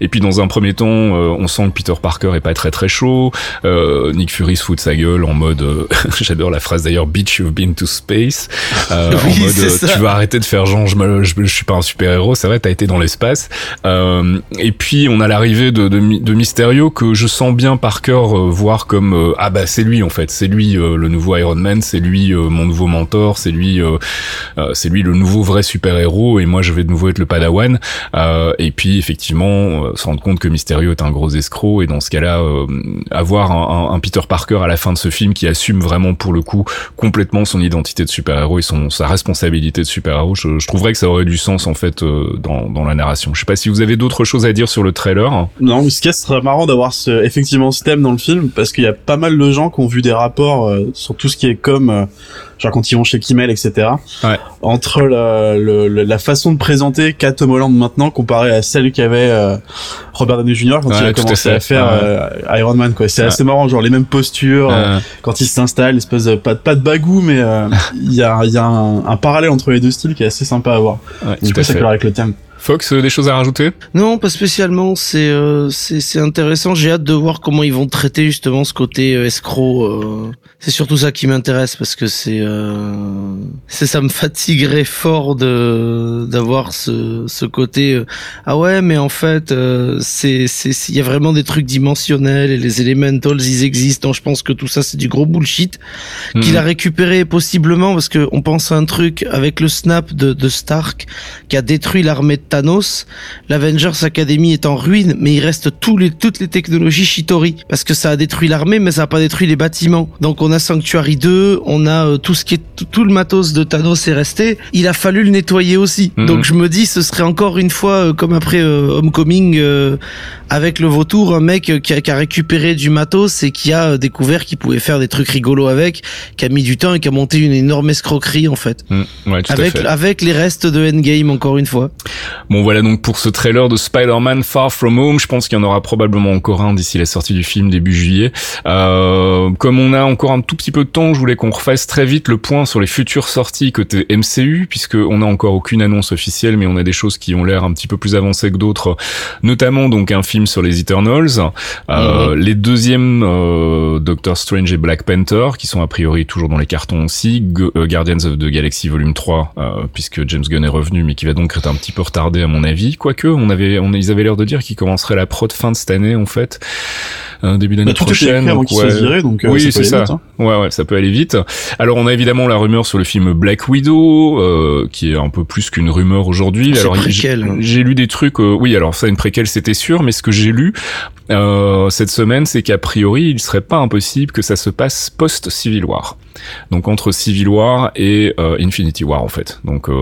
et puis dans un premier temps, euh, on sent que Peter Parker est pas très très chaud. Euh, Nick Fury se fout de sa gueule en mode, euh, j'adore la phrase d'ailleurs, bitch you've been to space. oui, en mode, tu vas arrêter de faire genre je, me, je, je suis pas un super héros, c'est vrai, t'as été dans l'espace. et puis on a l'arrivée de, de, de, Mysterio que je sens bien Parker voir comme ah bah c'est lui en fait, c'est lui le nouveau Iron Man, c'est lui mon nouveau mentor, c'est lui c'est lui le nouveau vrai super héros et moi je vais de nouveau être le Padawan. et puis effectivement euh, se rendre compte que Mysterio est un gros escroc et dans ce cas-là euh, avoir un, un, un, Peter Parker à la fin de ce film qui assume vraiment pour le coup complètement son identité de super-héros et son sa responsabilité de super-héros je, je, trouverais que ça aurait du sens en fait euh, dans, dans la narration. Je sais pas si vous avez d'autres choses à dire sur le trailer. Non ce qui serait marrant d'avoir ce, effectivement ce thème dans le film parce qu'il y a pas mal de gens qui ont vu des rapports euh, sur tout ce qui est comme euh, genre quand ils vont chez Kimmel, etc. Ouais. Entre la, le, la façon de présenter Tom Holland maintenant comparé à celle qu'avait euh, Robert Downey Jr. quand ouais, il a commencé à, à faire euh, Iron Man. quoi. C'est assez marrant, genre les mêmes postures euh, quand il s'installe, espèce de pas, pas de bagou, mais euh, il y a, y a un, un, parallèle entre les deux styles qui est assez sympa à voir. Ouais, Donc ça colle avec le thème. Fox, euh, des choses à rajouter Non, pas spécialement. C'est euh, c'est intéressant. J'ai hâte de voir comment ils vont traiter justement ce côté euh, escroc. Euh. C'est surtout ça qui m'intéresse parce que c'est euh, c'est ça me fatiguerait fort de d'avoir ce ce côté. Euh, ah ouais, mais en fait, c'est c'est il y a vraiment des trucs dimensionnels et les elementals ils existent. Donc je pense que tout ça c'est du gros bullshit mmh. qu'il a récupéré possiblement parce que on pense à un truc avec le snap de de Stark qui a détruit l'armée de Thanos, l'Avengers Academy est en ruine, mais il reste tous les, toutes les technologies Shitori. Parce que ça a détruit l'armée, mais ça a pas détruit les bâtiments. Donc on a Sanctuary 2, on a euh, tout ce qui est, tout, tout, le matos de Thanos est resté. Il a fallu le nettoyer aussi. -hmm. Donc je me dis, ce serait encore une fois, euh, comme après euh, Homecoming, euh, avec le vautour, un mec qui a, qui a, récupéré du matos et qui a découvert qu'il pouvait faire des trucs rigolos avec, qui a mis du temps et qui a monté une énorme escroquerie en fait. Mm, ouais, avec, avec les restes de Endgame encore une fois. Bon voilà donc pour ce trailer de Spider-Man Far From Home, je pense qu'il y en aura probablement encore un d'ici la sortie du film début juillet. Euh, comme on a encore un tout petit peu de temps, je voulais qu'on refasse très vite le point sur les futures sorties côté MCU, puisque on a encore aucune annonce officielle, mais on a des choses qui ont l'air un petit peu plus avancées que d'autres, notamment donc un film sur les Eternals, euh, les deuxièmes euh, Doctor Strange et Black Panther, qui sont a priori toujours dans les cartons aussi, euh, Guardians of the Galaxy Volume 3, euh, puisque James Gunn est revenu, mais qui va donc être un petit peu retardé à mon avis, quoique on avait, on, ils avaient l'air de dire qu'il commencerait la prod fin de cette année en fait, euh, début d'année Bah, tout était prochaine. avant donc se ouais. virer, donc euh, oui, ça peut c'est aller ça. vite, hein. Ouais, ouais, ça peut aller vite. Alors, on a évidemment la rumeur sur le film Black Widow, euh, qui est un peu plus qu'une rumeur aujourd'hui. C'est Alors, j'ai- lu des trucs. euh, oui, alors ça, une préquelle, c'était sûr. Mais ce que j'ai lu euh, cette semaine, c'est qu'a priori, il serait pas impossible que ça se passe post Civil War. Donc entre Civil War et euh, Infinity War, en fait. Donc euh,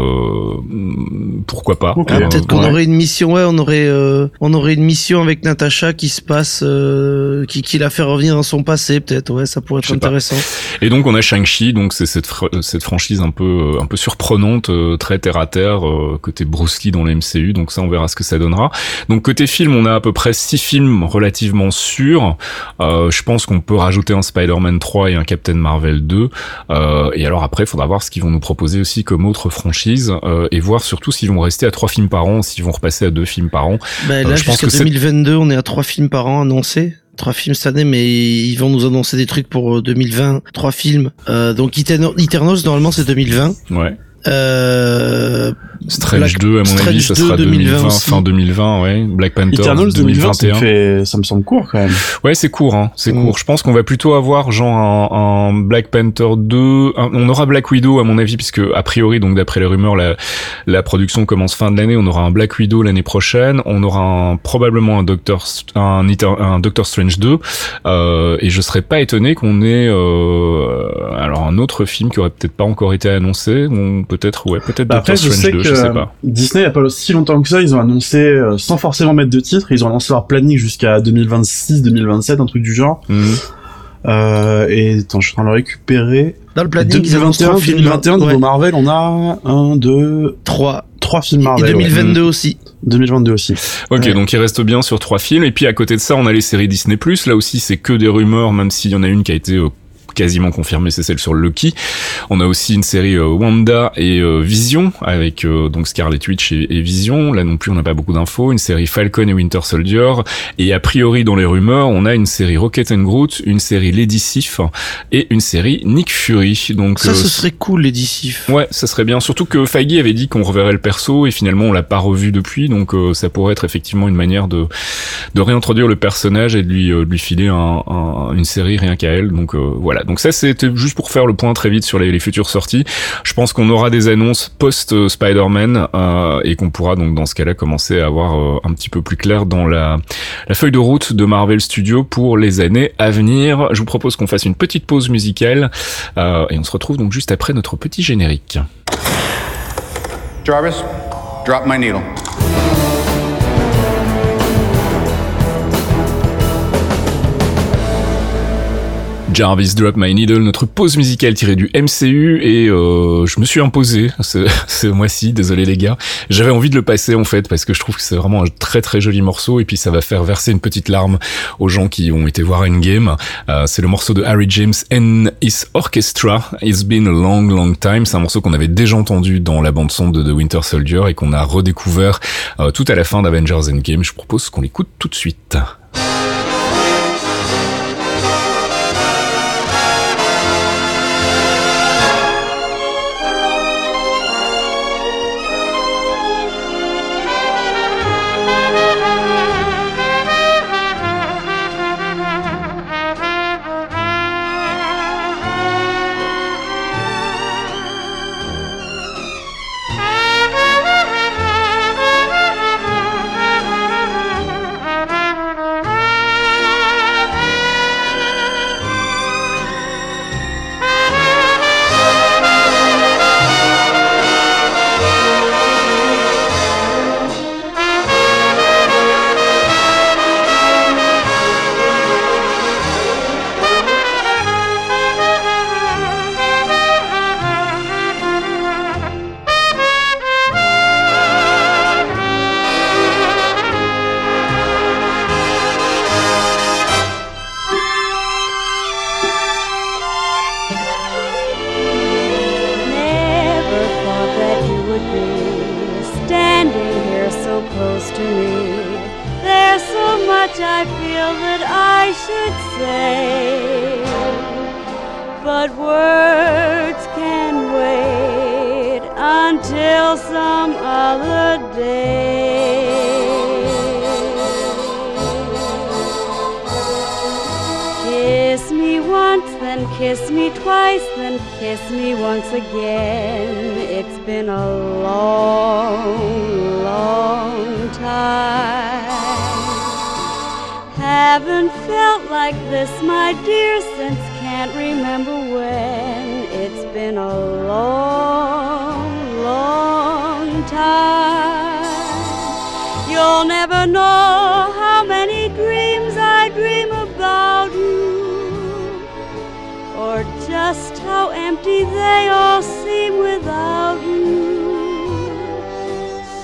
pourquoi pas. Ah, Euh, Peut-être qu'on ouais. aurait une mission, ouais, on aurait, euh, on aurait une mission avec Natasha qui se passe, euh, qui, qui la fait revenir dans son passé, peut-être, ouais, ça pourrait être pas. intéressant. Et donc on a Shang-Chi, donc c'est cette, fr- cette franchise un peu euh, un peu surprenante, euh, très terre à terre, euh, côté Bruce Lee dans le MCU. Donc ça on verra ce que ça donnera. Donc côté film, on a à peu près six films relativement sûrs. Euh, je pense qu'on peut rajouter un Spider-Man 3 et un Captain Marvel 2. Euh, et alors après, il faudra voir ce qu'ils vont nous proposer aussi comme autre franchise euh, et voir surtout s'ils vont rester à trois films par an, s'ils vont repasser à deux films par an. Ben, Euh, là, je pense jusqu'à que c'est- 2022, on est à trois films par an annoncés. Trois films cette année, mais ils vont nous annoncer des trucs pour euh, 2020. Trois films. Euh, donc Eternals, normalement, c'est 2020. Ouais. Euh, Strange Black- 2 à mon Strange avis, ça 2, sera 2020, 2020 aussi. fin 2020, ouais. Black Panther Eternals 2020, ça me 2021. fait, ça me semble court quand même. Ouais, c'est court, hein. C'est Mm. court. Je pense qu'on va plutôt avoir genre un, un Black Panther 2. un- on aura Black Widow à mon avis, puisque a priori, donc d'après les rumeurs, la, la production commence fin de l'année. On aura un Black Widow l'année prochaine. On aura un, probablement un Doctor, un, Doctor Strange 2. Euh, et je serais pas étonné qu'on ait euh, alors un autre film qui aurait peut-être pas encore été annoncé. Peut-être, ouais, peut-être Bah, Après, Doctor je Strange sais 2, que je sais pas. Disney, il y a pas si longtemps que ça, ils ont annoncé, euh, sans forcément mettre de titre, ils ont annoncé leur planning jusqu'à 2026, 2027, un truc du genre. Mhm. Euh, et attends, je suis en train de le récupérer. dans le planning, ils annoncent 2021, trois films. 2021, niveau Ouais, Marvel, on a un, deux, trois. trois films Et Marvel. ouais. 2022 aussi. 2022 aussi. Ok, Ouais. donc il reste bien sur trois films. Et puis à côté de ça, on a les séries Disney+. Là aussi, c'est que des rumeurs, même s'il y en a une qui a été euh, quasiment confirmée, c'est celle sur Lucky. On a aussi une série euh, Wanda et euh, Vision, avec euh, donc Scarlet Witch et, et Vision. Là non plus, on n'a pas beaucoup d'infos. Une série Falcon et Winter Soldier. Et a priori, dans les rumeurs, on a une série Rocket and Groot, une série Lady Sif et une série Nick Fury. Donc Ça, ce serait cool, les DC. Ouais, ça serait bien. Surtout que Feige avait dit qu'on reverrait le perso et finalement on l'a pas revu depuis, donc euh, ça pourrait être effectivement une manière de de réintroduire le personnage et de lui euh, de lui filer un, un- une série rien qu'à elle. Donc euh, voilà. Donc ça c'était juste pour faire le point très vite sur les, futures sorties. Je pense qu'on aura des annonces post euh, Spider-Man euh, et qu'on pourra donc dans ce cas-là commencer à avoir euh, un petit peu plus clair dans la la feuille de route de Marvel Studios pour les années à venir. Je vous propose qu'on fasse une petite pause musicale euh, et on se retrouve donc juste après notre petit générique. Jarvis, drop my needle. Jarvis Drop My Needle, notre pause musicale tirée du MCU et euh, je me suis imposé ce, ce mois-ci, désolé les gars. J'avais envie de le passer en fait parce que je trouve que c'est vraiment un très très joli morceau et puis ça va faire verser une petite larme aux gens qui ont été voir Endgame. Euh, c'est le morceau de Harry James and His Orchestra. It's been a long long time. C'est un morceau qu'on avait déjà entendu dans la bande son de The Winter Soldier et qu'on a redécouvert euh, tout à la fin d'Avengers Endgame. Je propose qu'on l'écoute tout de suite. You'll never know how many dreams I dream about you, or just how empty they all seem without you.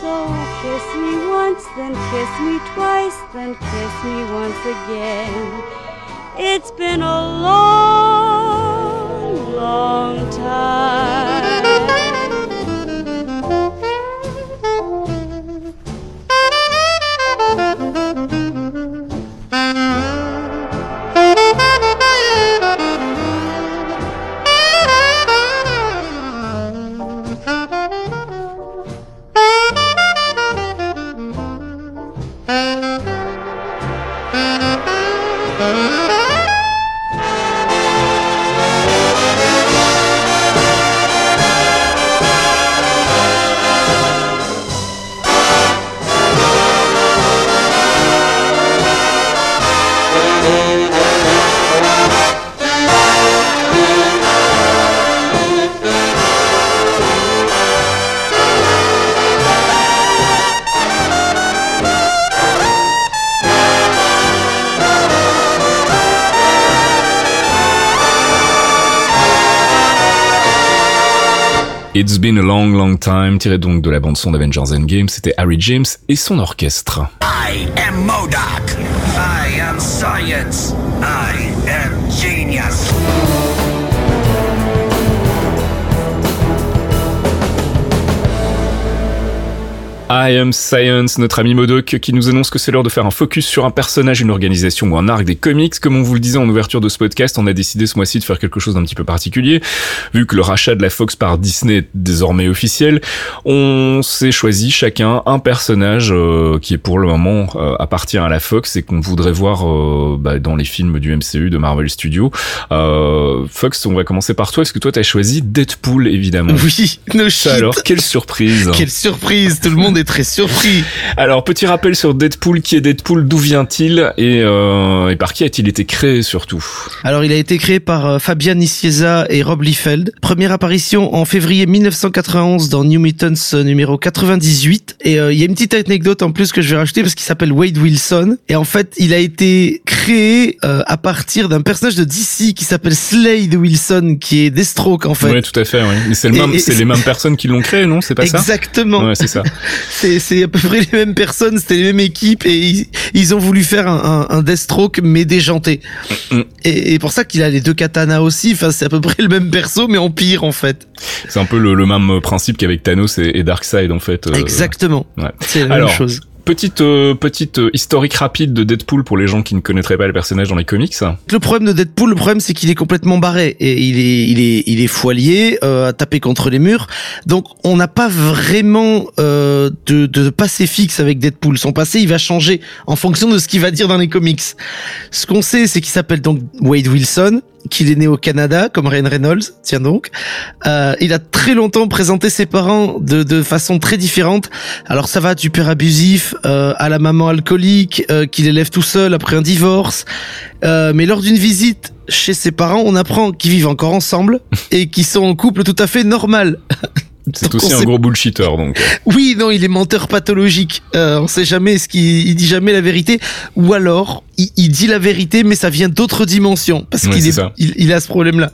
So kiss me once, then kiss me twice, then kiss me once again. It's been a long, long time. It's Been a Long Long Time, tiré donc de la bande-son d'Avengers Endgame, c'était Harry James et son orchestre. I am Modoc. I am science. I Am Science, notre ami Modoc, qui nous annonce que c'est l'heure de faire un focus sur un personnage, une organisation ou un arc des comics. Comme on vous le disait en ouverture de ce podcast, on a décidé ce mois-ci de faire quelque chose d'un petit peu particulier. Vu que le rachat de la Fox par Disney est désormais officiel, on s'est choisi chacun un personnage euh, qui est pour le moment euh, appartient à la Fox et qu'on voudrait voir euh, bah, dans les films du MCU de Marvel Studios. Euh, Fox, on va commencer par toi, parce que toi t'as choisi Deadpool évidemment. Oui, no shit. Alors, quelle surprise Quelle surprise, tout le monde est très surpris. Alors, petit rappel sur Deadpool, qui est Deadpool, d'où vient-il? Et, euh, et par qui a-t-il été créé surtout? Alors, il a été créé par euh, Fabian Nicieza et Rob Liefeld. Première apparition en février 1991 dans New Mutants euh, numéro 98. Et euh, il y a une petite anecdote en plus que je vais rajouter parce qu'il s'appelle Wade Wilson. Et en fait, il a été créé euh, à partir d'un personnage de DC qui s'appelle Slade Wilson, qui est Deathstroke en fait. Oui, tout à fait. Oui. Mais c'est le même, les mêmes personnes qui l'ont créé, non? C'est pas ça? Exactement. Ouais, c'est ça. C'est, c'est à peu près les mêmes personnes, c'était les mêmes équipes et ils, ils ont voulu faire un, un, un Deathstroke mais déjanté. Et, et pour ça qu'il a les deux katanas aussi, enfin c'est à peu près le même perso mais en pire en fait. C'est un peu le, le même principe qu'avec Thanos et, et Darkseid en fait. euh, Exactement. ouais. C'est la Alors, même chose. Petite euh, petite euh, historique rapide de Deadpool pour les gens qui ne connaîtraient pas le personnage dans les comics. Le problème de Deadpool, le problème c'est qu'il est complètement barré et il est il est il est euh, à taper contre les murs. Donc on n'a pas vraiment euh, de de passé fixe avec Deadpool. Son passé il va changer en fonction de ce qu'il va dire dans les comics. Ce qu'on sait c'est qu'il s'appelle donc Wade Wilson, qu'il est né au Canada comme Ryan Reynolds. Tiens donc, euh, il a très longtemps présenté ses parents de de façon très différente. Alors ça va du père abusif euh, à la maman alcoolique euh, qu'il élève tout seul après un divorce. Euh, mais lors d'une visite chez ses parents, on apprend qu'ils vivent encore ensemble et qu'ils sont en couple tout à fait normal. C'est aussi un sait- gros bullshitter donc. Oui, non, il est menteur pathologique. Euh, on sait jamais ce qu'il il dit jamais la vérité, ou alors il, il dit la vérité, mais ça vient d'autres dimensions parce qu'il est, il, il a ce problème-là.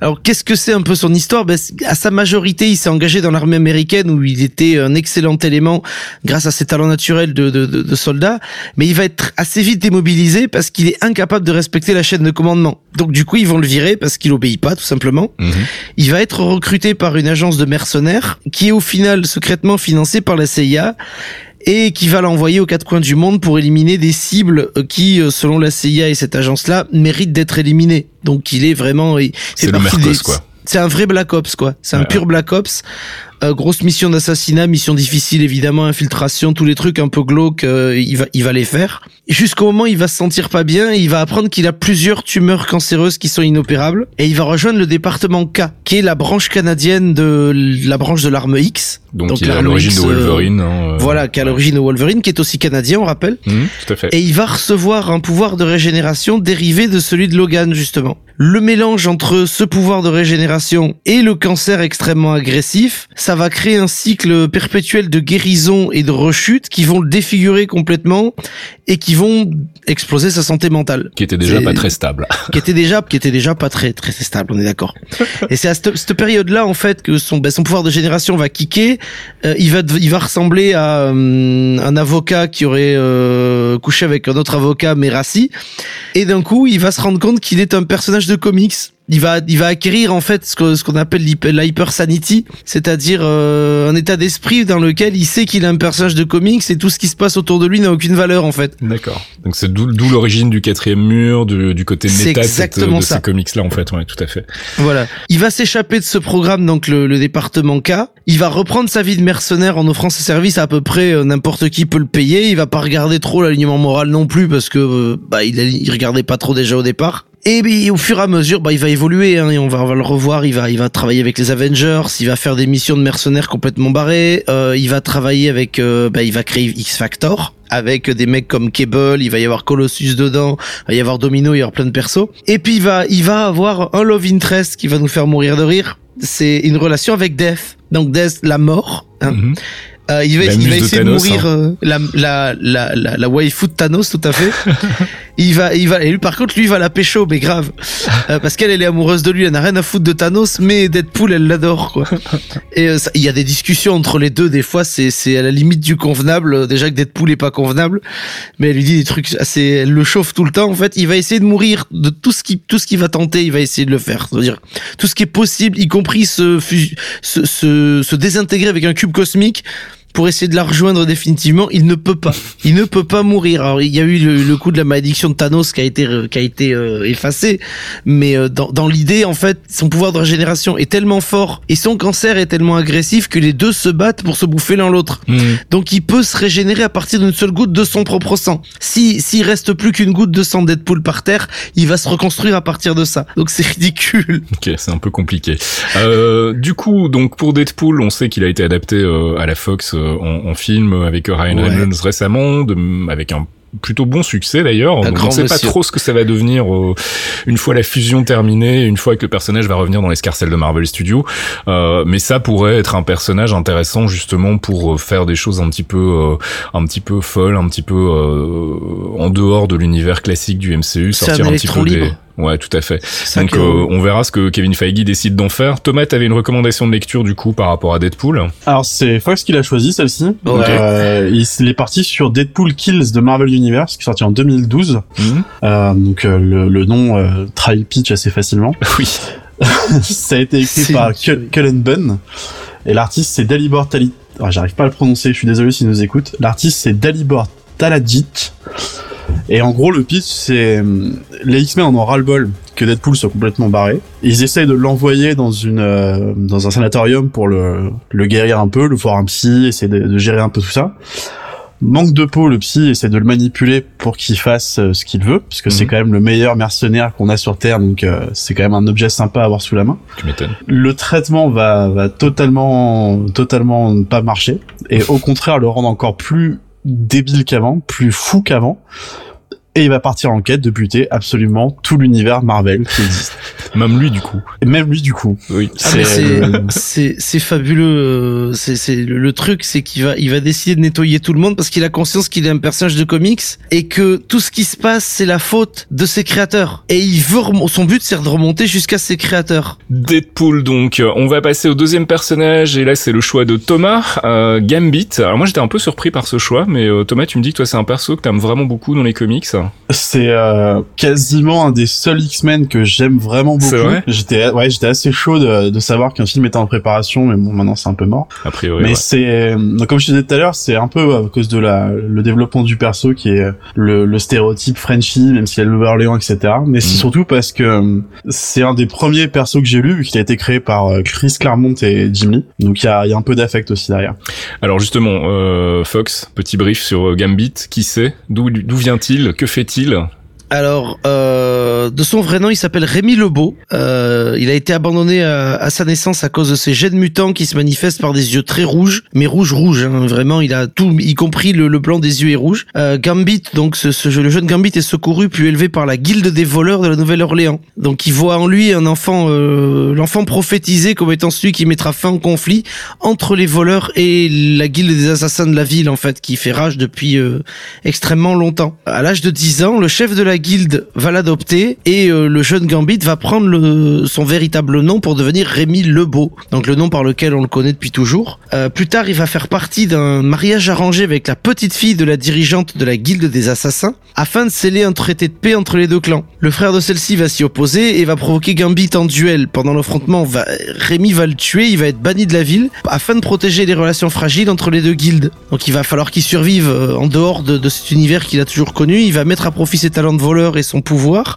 Alors qu'est-ce que c'est un peu son histoire? Ben, À sa majorité, il s'est engagé dans l'armée américaine où il était un excellent élément grâce à ses talents naturels de, de, de, de soldat, mais il va être assez vite démobilisé parce qu'il est incapable de respecter la chaîne de commandement. Donc du coup, ils vont le virer parce qu'il obéit pas, tout simplement. Mhm. Il va être recruté par une agence de mercenaires qui est au final secrètement financée par la CIA. et qui va l'envoyer aux quatre coins du monde pour éliminer des cibles euh, qui, euh, selon la CIA et cette agence-là, méritent d'être éliminées. Donc il est vraiment, C'est fait le partie Mercos, des- quoi. C'est un vrai Black Ops quoi. C'est un pur Black Ops. Euh, grosse mission d'assassinat, mission difficile évidemment, infiltration, tous les trucs un peu glauques, euh, il va il va les faire. Jusqu'au moment où il va se sentir pas bien, et il va apprendre qu'il a plusieurs tumeurs cancéreuses qui sont inopérables et il va rejoindre le département K, qui est la branche canadienne de la branche de l'arme X. Donc, il est à l'origine X, de euh, Wolverine. hein, euh, voilà, qui est à l'origine de Wolverine, qui est aussi canadien, on rappelle. Mhm, tout à fait. Et il va recevoir un pouvoir de régénération dérivé de celui de Logan, justement. Le mélange entre ce pouvoir de régénération et le cancer extrêmement agressif, ça va créer un cycle perpétuel de guérison et de rechute qui vont le défigurer complètement et qui vont exploser sa santé mentale. Qui était déjà pas très stable. Qui était déjà, qui était déjà pas très, très stable, on est d'accord. Et c'est à cette, cette période-là, en fait, que son, ben, son pouvoir de génération va kicker. Euh, il va, il va ressembler à euh, un avocat qui aurait euh, couché avec un autre avocat, mais rassis. Et d'un coup, il va se rendre compte qu'il est un personnage de comics. Il va, il va acquérir en fait ce que- ce qu'on appelle l'hyper- l'hypersanity, c'est-à-dire euh, un état d'esprit dans lequel il sait qu'il est un personnage de comics et tout ce qui se passe autour de lui n'a aucune valeur en fait. D'accord. Donc c'est d'où l'origine du quatrième mur, du, du côté méta exactement de ça. ces comics-là, en fait. Ouais, tout à fait. Voilà. Il va s'échapper de ce programme, donc le, le département K. Il va reprendre sa vie de mercenaire en offrant ses services à, à peu près euh, n'importe qui peut le payer. Il va pas regarder trop l'alignement moral non plus parce que euh, bah il, a- il regardait pas trop déjà au départ. Et puis, au fur et à mesure, bah, il va évoluer, hein, et on va, on va le revoir. Il va, il va travailler avec les Avengers. Il va faire des missions de mercenaires complètement barrées. Euh, il va travailler avec, euh, bah, il va créer X Factor avec des mecs comme Cable. Il va y avoir Colossus dedans. Il va y avoir Domino. Il va y avoir plein de persos. Et puis il va, il va avoir un love interest qui va nous faire mourir de rire. C'est une relation avec Death. Donc Death, la mort. hein. Mhm. Euh, il va, il va essayer de Thanos, mourir hein. euh, la, la, la, la, la waifu de Thanos, tout à fait. il va, il va, et lui, par contre, lui, il va la pécho, mais grave. Euh, parce qu'elle, elle est amoureuse de lui, elle n'a rien à foutre de Thanos, mais Deadpool, elle l'adore, quoi. Et euh, il y a des discussions entre les deux, des fois, c'est, c'est à la limite du convenable. Euh, Déjà que Deadpool est pas convenable, mais elle lui dit des trucs assez, elle le chauffe tout le temps. En fait, il va essayer de mourir de tout ce qui, tout ce qu'il va tenter, il va essayer de le faire. C'est-à-dire, tout ce qui est possible, y compris se, se, se, se désintégrer avec un cube cosmique pour essayer de la rejoindre définitivement, il ne peut pas. Il ne peut pas mourir. Alors il y a eu le, le coup de la malédiction de Thanos qui a été euh, qui a été euh, effacé, mais euh, dans, dans l'idée en fait, son pouvoir de régénération est tellement fort et son cancer est tellement agressif que les deux se battent pour se bouffer l'un l'autre. Mhm. Donc il peut se régénérer à partir d'une seule goutte de son propre sang. Si s'il reste plus qu'une goutte de sang de Deadpool par terre, il va se reconstruire à partir de ça. Donc c'est ridicule. Ok, c'est un peu compliqué. Euh, du coup, donc pour Deadpool, on sait qu'il a été adapté euh, à la Fox euh, en, en film avec Ryan Ouais. Reynolds récemment, de, avec un plutôt bon succès d'ailleurs. On sait pas trop ce que ça va devenir euh, une fois la fusion terminée, une fois que le personnage va revenir dans l'escarcelle de Marvel Studios. Euh, mais ça pourrait être un personnage intéressant justement pour euh, faire des choses un petit peu, euh, un petit peu folles, un petit peu euh, en dehors de l'univers classique du MCU, sortir un un, petit peu des. libre. Ouais, tout à fait. Donc euh, on verra ce que Kevin Feige décide d'en faire. Thomas, t'avais une recommandation de lecture du coup par rapport à Deadpool. Alors c'est Fox qui l'a choisi celle-ci. Ouais. Euh, il est parti sur Deadpool Kills de Marvel Universe qui est sorti en 2012. Mhm. Euh, donc euh, le, le nom euh, trahit pitch assez facilement. Oui. Ça a été écrit par Cul- Cullen Bunn et l'artiste c'est Dalibor Tali. Ah, J'arrive pas à le prononcer, je suis désolé s'il nous écoute. L'artiste c'est Dalibor Talajic. Et en gros le pitch c'est hum, les X-Men en ont ras-le-bol que Deadpool soit complètement barré. Ils essayent de l'envoyer dans une euh, dans un sanatorium pour le le guérir un peu, le voir un psy, essayer de, de gérer un peu tout ça. Manque de peau, le psy essaie de le manipuler pour qu'il fasse euh, ce qu'il veut, parce que c'est Mhm. quand même le meilleur mercenaire qu'on a sur Terre, donc euh, c'est quand même un objet sympa à avoir sous la main. Tu m'étonnes. Le traitement va, va totalement, totalement pas marcher, et au contraire le rendre encore plus débile qu'avant, plus fou qu'avant. Et il va partir en quête de buter absolument tout l'univers Marvel qui existe. Même lui du coup. Et même lui du coup. Oui. Ah, c'est euh, c'est c'est fabuleux. euh, C'est c'est le, le truc, c'est qu'il va il va décider de nettoyer tout le monde parce qu'il a conscience qu'il est un personnage de comics et que tout ce qui se passe c'est la faute de ses créateurs. Et il veut son but c'est de remonter jusqu'à ses créateurs. Deadpool donc. On va passer au deuxième personnage et là c'est le choix de Thomas, euh, Gambit. Alors moi j'étais un peu surpris par ce choix, mais euh, Thomas tu me dis que toi c'est un perso que t'aimes vraiment beaucoup dans les comics. C'est euh, quasiment un des seuls X-Men que j'aime vraiment beaucoup. Vrai J'étais ouais, j'étais assez chaud de, de savoir qu'un film était en préparation, mais bon, maintenant c'est un peu mort. A priori. mais ouais. c'est donc, comme je te disais tout à l'heure, c'est un peu à cause de la le développement du perso qui est le, le stéréotype Frenchie, même s'il y a le Orléans, etc. Mais c'est Mm. surtout parce que euh, c'est un des premiers persos que j'ai lu, vu qu'il a été créé par euh, Chris Claremont et Jim Lee. Donc il y a, il y a un peu d'affect aussi derrière. Alors justement, euh, Fox, petit brief sur euh, Gambit. Qui c'est? D'où d'où vient-il? Que fait-il? Alors, euh, de son vrai nom, il s'appelle Rémi Lebeau. Euh, il a été abandonné à, à sa naissance à cause de ses gènes mutants qui se manifestent par des yeux très rouges, mais rouge rouge. Hein, vraiment, il a tout, y compris le, le blanc des yeux est rouge. Euh, Gambit, donc ce, ce, le jeune Gambit est secouru puis élevé par la guilde des voleurs de la Nouvelle-Orléans. Donc, il voit en lui un enfant, euh, l'enfant prophétisé comme étant celui qui mettra fin au conflit entre les voleurs et la guilde des assassins de la ville, en fait, qui fait rage depuis euh, extrêmement longtemps. À l'âge de 10 ans, le chef de la guilde va l'adopter et euh, le jeune Gambit va prendre son véritable nom pour devenir Rémi Lebeau, donc le nom par lequel on le connaît depuis toujours. Euh, plus tard, il va faire partie d'un mariage arrangé avec la petite fille de la dirigeante de la guilde des assassins afin de sceller un traité de paix entre les deux clans. Le frère de celle-ci va s'y opposer et va provoquer Gambit en duel. Pendant l'affrontement, Rémi va le tuer, il va être banni de la ville afin de protéger les relations fragiles entre les deux guildes. Donc il va falloir qu'il survive euh, en dehors de, de cet univers qu'il a toujours connu. Il va mettre à profit ses talents de voleur et son pouvoir,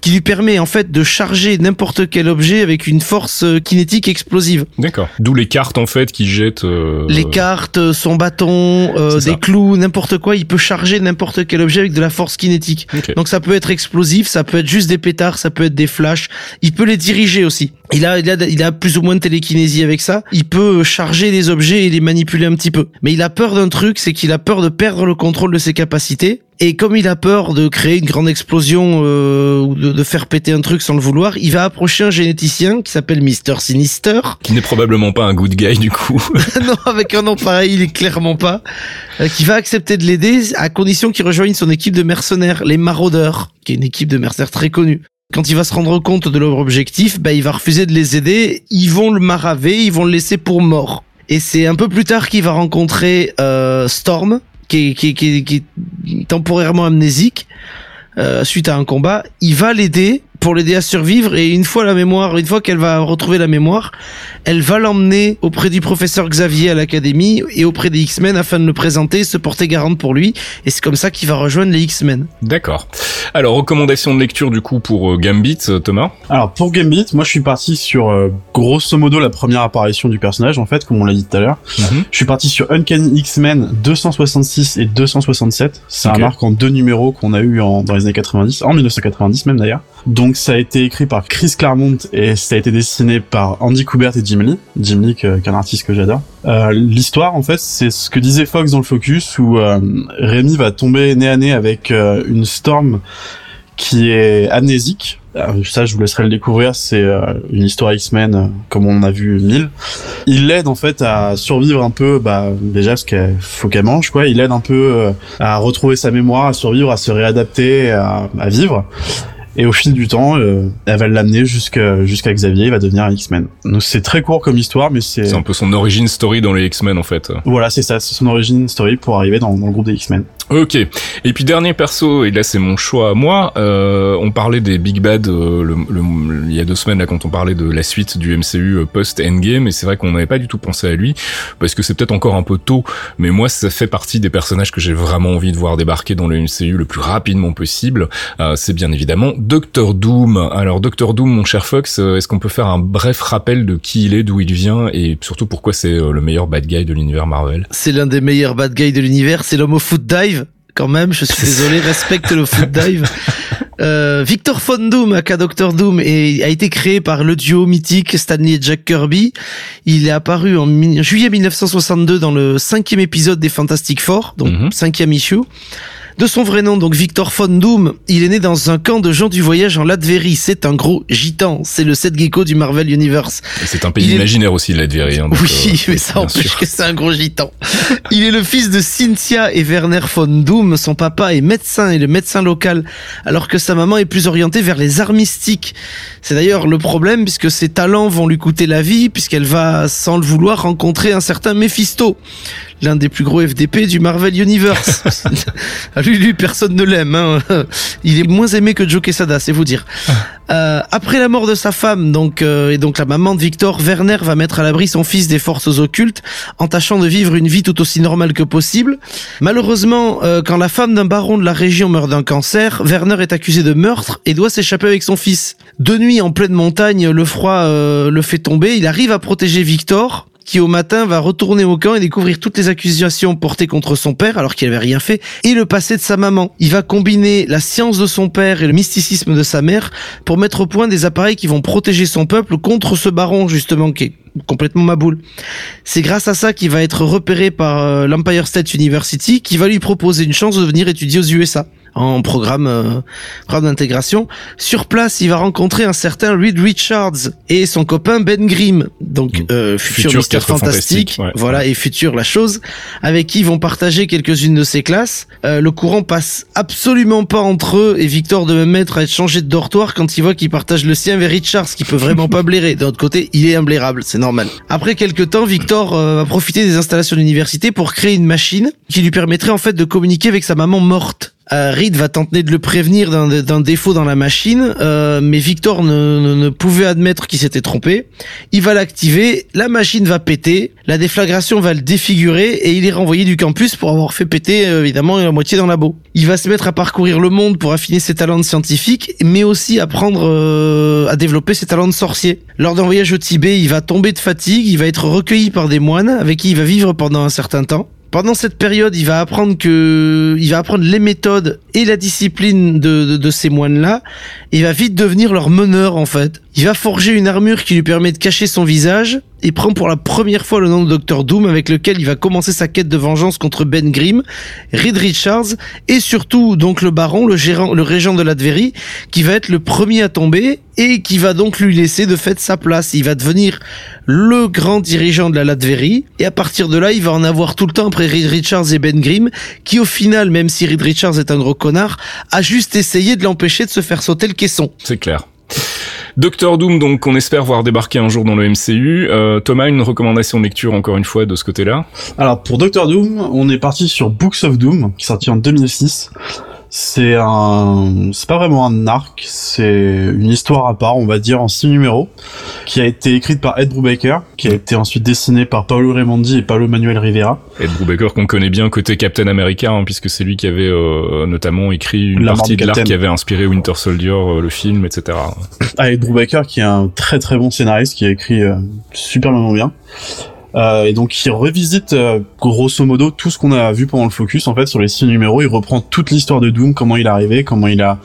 qui lui permet en fait de charger n'importe quel objet avec une force euh, kinétique explosive. D'accord. D'où les cartes en fait qui jettent. euh, Les cartes, son bâton, euh, des ça. clous, n'importe quoi, il peut charger n'importe quel objet avec de la force kinétique. Donc ça peut être explosif, ça peut être juste des pétards, ça peut être des flashs. Il peut les diriger aussi. Il a, il a, il a plus ou moins de télékinésie avec ça. Il peut charger les objets et les manipuler un petit peu. Mais il a peur d'un truc, c'est qu'il a peur de perdre le contrôle de ses capacités. Et comme il a peur de créer une grande explosion euh, ou de, de faire péter un truc sans le vouloir, il va approcher un généticien qui s'appelle Mister Sinister. Qui n'est probablement pas un good guy du coup. non, avec un nom pareil, il est clairement pas. Euh, qui va accepter de l'aider à condition qu'il rejoigne son équipe de mercenaires, les Maraudeurs, qui est une équipe de mercenaires très connue. Quand il va se rendre compte de leur objectif, bah, il va refuser de les aider. Ils vont le maraver, ils vont le laisser pour mort. Et c'est un peu plus tard qu'il va rencontrer euh, Storm, qui est, qui, est, qui, est, qui est temporairement amnésique euh, suite à un combat. Il va l'aider pour l'aider à survivre et une fois la mémoire, une fois qu'elle va retrouver la mémoire, elle va l'emmener auprès du professeur Xavier à l'académie et auprès des X-Men afin de le présenter, se porter garante pour lui et c'est comme ça qu'il va rejoindre les X-Men. D'accord. Alors recommandation de lecture du coup pour euh, Gambit, euh, Thomas? Alors pour Gambit, moi je suis parti sur euh, grosso modo la première apparition du personnage en fait, comme on l'a dit tout à l'heure. Mhm. Je suis parti sur Uncanny X-Men 266 et 267. C'est un arc en deux numéros qu'on a eu en, dans les années 90, en 1990 même d'ailleurs. Donc ça a été écrit par Chris Claremont et ça a été dessiné par Andy Kubert et Jim Lee. Jim Lee, qui est un artiste que j'adore. Euh, L'histoire en fait, c'est ce que disait Fox dans le Focus où euh, Rémi va tomber nez à nez avec euh, une Storm qui est amnésique. Ça, je vous laisserai le découvrir. C'est une histoire X-Men, comme on en a vu mille. Il l'aide en fait à survivre un peu, bah déjà parce qu'il faut qu'elle mange, quoi. Il l'aide un peu à retrouver sa mémoire, à survivre, à se réadapter, à vivre. Et au fil du temps, euh, elle va l'amener jusqu'à jusqu'à Xavier, il va devenir un X-Men. Donc c'est très court comme histoire, mais c'est C'est un peu son origin story dans les X-Men en fait. voilà, c'est ça, c'est son origin story pour arriver dans, dans le groupe des X-Men. Ok. Et puis dernier perso, et là c'est mon choix à moi. Euh, on parlait des Big Bad euh, il y a deux semaines là quand on parlait de la suite du MCU euh, post Endgame, et c'est vrai qu'on n'avait pas du tout pensé à lui parce que c'est peut-être encore un peu tôt, mais moi ça fait partie des personnages que j'ai vraiment envie de voir débarquer dans le MCU le plus rapidement possible. Euh, c'est bien évidemment Doctor Doom. Alors Doctor Doom, mon cher Fox, est-ce qu'on peut faire un bref rappel de qui il est, d'où il vient, et surtout pourquoi c'est le meilleur bad guy de l'univers Marvel? C'est l'un des meilleurs bad guys de l'univers, c'est l'homme au foot dive quand même, je suis désolé, respecte le foot dive. Euh, Victor Von Doom, aka Doctor Doom, est- a été créé par le duo mythique Stanley et Jack Kirby. Il est apparu en juillet 1962 dans le cinquième épisode des Fantastic Four, donc Mhm. cinquième issue. De son vrai nom, donc Victor Von Doom, il est né dans un camp de gens du voyage en Latvérie. C'est un gros gitan. C'est le Seth Gecko du Marvel Universe. C'est un pays Il est- imaginaire aussi, Latverie. Hein, Oui, euh, mais ça empêche sûr. que c'est un gros gitan. Il est le fils de Cynthia et Werner von Doom. Son papa est médecin et le médecin local, alors que sa maman est plus orientée vers les arts mystiques. C'est d'ailleurs le problème puisque ses talents vont lui coûter la vie, puisqu'elle va, sans le vouloir, rencontrer un certain Mephisto. L'un des plus gros FDP du Marvel Universe. Ah, lui, lui, personne ne l'aime. Hein. Il est moins aimé que Joe Quesada, c'est vous dire. Euh, après la mort de sa femme, donc euh, et donc la maman de Victor, Werner va mettre à l'abri son fils des forces occultes, en tâchant de vivre une vie tout aussi normale que possible. Malheureusement, euh, quand la femme d'un baron de la région meurt d'un cancer, Werner est accusé de meurtre et doit s'échapper avec son fils. De nuit, en pleine montagne, le froid euh, le fait tomber. Il arrive à protéger Victor, qui au matin va retourner au camp et découvrir toutes les accusations portées contre son père alors qu'il avait rien fait et le passé de sa maman. Il va combiner la science de son père et le mysticisme de sa mère pour mettre au point des appareils qui vont protéger son peuple contre ce baron justement qui est complètement maboule. C'est grâce à ça qu'il va être repéré par euh, l'Empire State University qui va lui proposer une chance de venir étudier aux USA en programme, euh, programme d'intégration. Sur place, il va rencontrer un certain Reed Richards et son copain Ben Grimm, donc euh, futur, Futur Mister Fantastique, ouais. voilà, et futur la chose, avec qui ils vont partager quelques-unes de ses classes. Euh, le courant passe absolument pas entre eux et Victor de même mettre à être changé de dortoir quand il voit qu'il partage le sien avec Richards, qui peut vraiment pas blairer. D'un autre côté, il est imblairable, c'est normal. Après quelques temps, Victor euh, va profiter des installations de l'université pour créer une machine qui lui permettrait en fait de communiquer avec sa maman morte. Euh, va tenter de le prévenir d'un défaut dans la machine, euh, mais Victor ne, pouvait admettre qu'il s'était trompé. Il va l'activer, la machine va péter, la déflagration va le défigurer et il est renvoyé du campus pour avoir fait péter euh, évidemment la moitié dans la boue. Il va se mettre à parcourir le monde pour affiner ses talents de scientifique, mais aussi apprendre euh, à développer ses talents de sorcier. Lors d'un voyage au Tibet, il va tomber de fatigue, il va être recueilli par des moines avec qui il va vivre pendant un certain temps. Pendant cette période, il va apprendre que, il va apprendre les méthodes et la discipline de, de, de ces moines-là. Il va vite devenir leur meneur, en fait. Il va forger une armure qui lui permet de cacher son visage et prend pour la première fois le nom de Dr Doom avec lequel il va commencer sa quête de vengeance contre Ben Grimm, Reed Richards et surtout donc le baron, le gérant, le régent de l'Adverie qui va être le premier à tomber et qui va donc lui laisser de fait sa place. Il va devenir le grand dirigeant de la Latverie et à partir de là, il va en avoir tout le temps après Reed Richards et Ben Grimm qui au final, même si Reed Richards est un gros connard, a juste essayé de l'empêcher de se faire sauter le caisson. C'est clair. Docteur Doom, donc, qu'on espère voir débarquer un jour dans le MCU. Euh, Thomas, une recommandation de lecture, encore une fois, de ce côté-là? Alors pour Doctor Doom, on est parti sur Books of Doom, qui est sorti en 2006. C'est un, c'est pas vraiment un arc, c'est une histoire à part, on va dire en six numéros, qui a été écrite par Ed Brubaker, qui a été ensuite dessinée par Paolo Raimondi et Paolo Manuel Rivera. Ed Brubaker, qu'on connaît bien côté Captain America, hein, puisque c'est lui qui avait euh, notamment écrit une La partie de l'arc qui avait inspiré Winter Soldier, euh, le film, etc. Ah, Ed Brubaker, qui est un très très bon scénariste, qui a écrit euh, superment bien. Euh, et donc il revisite euh, grosso modo tout ce qu'on a vu pendant le focus en fait sur les six numéros. Il reprend toute l'histoire de Doom, comment il est arrivé, comment il a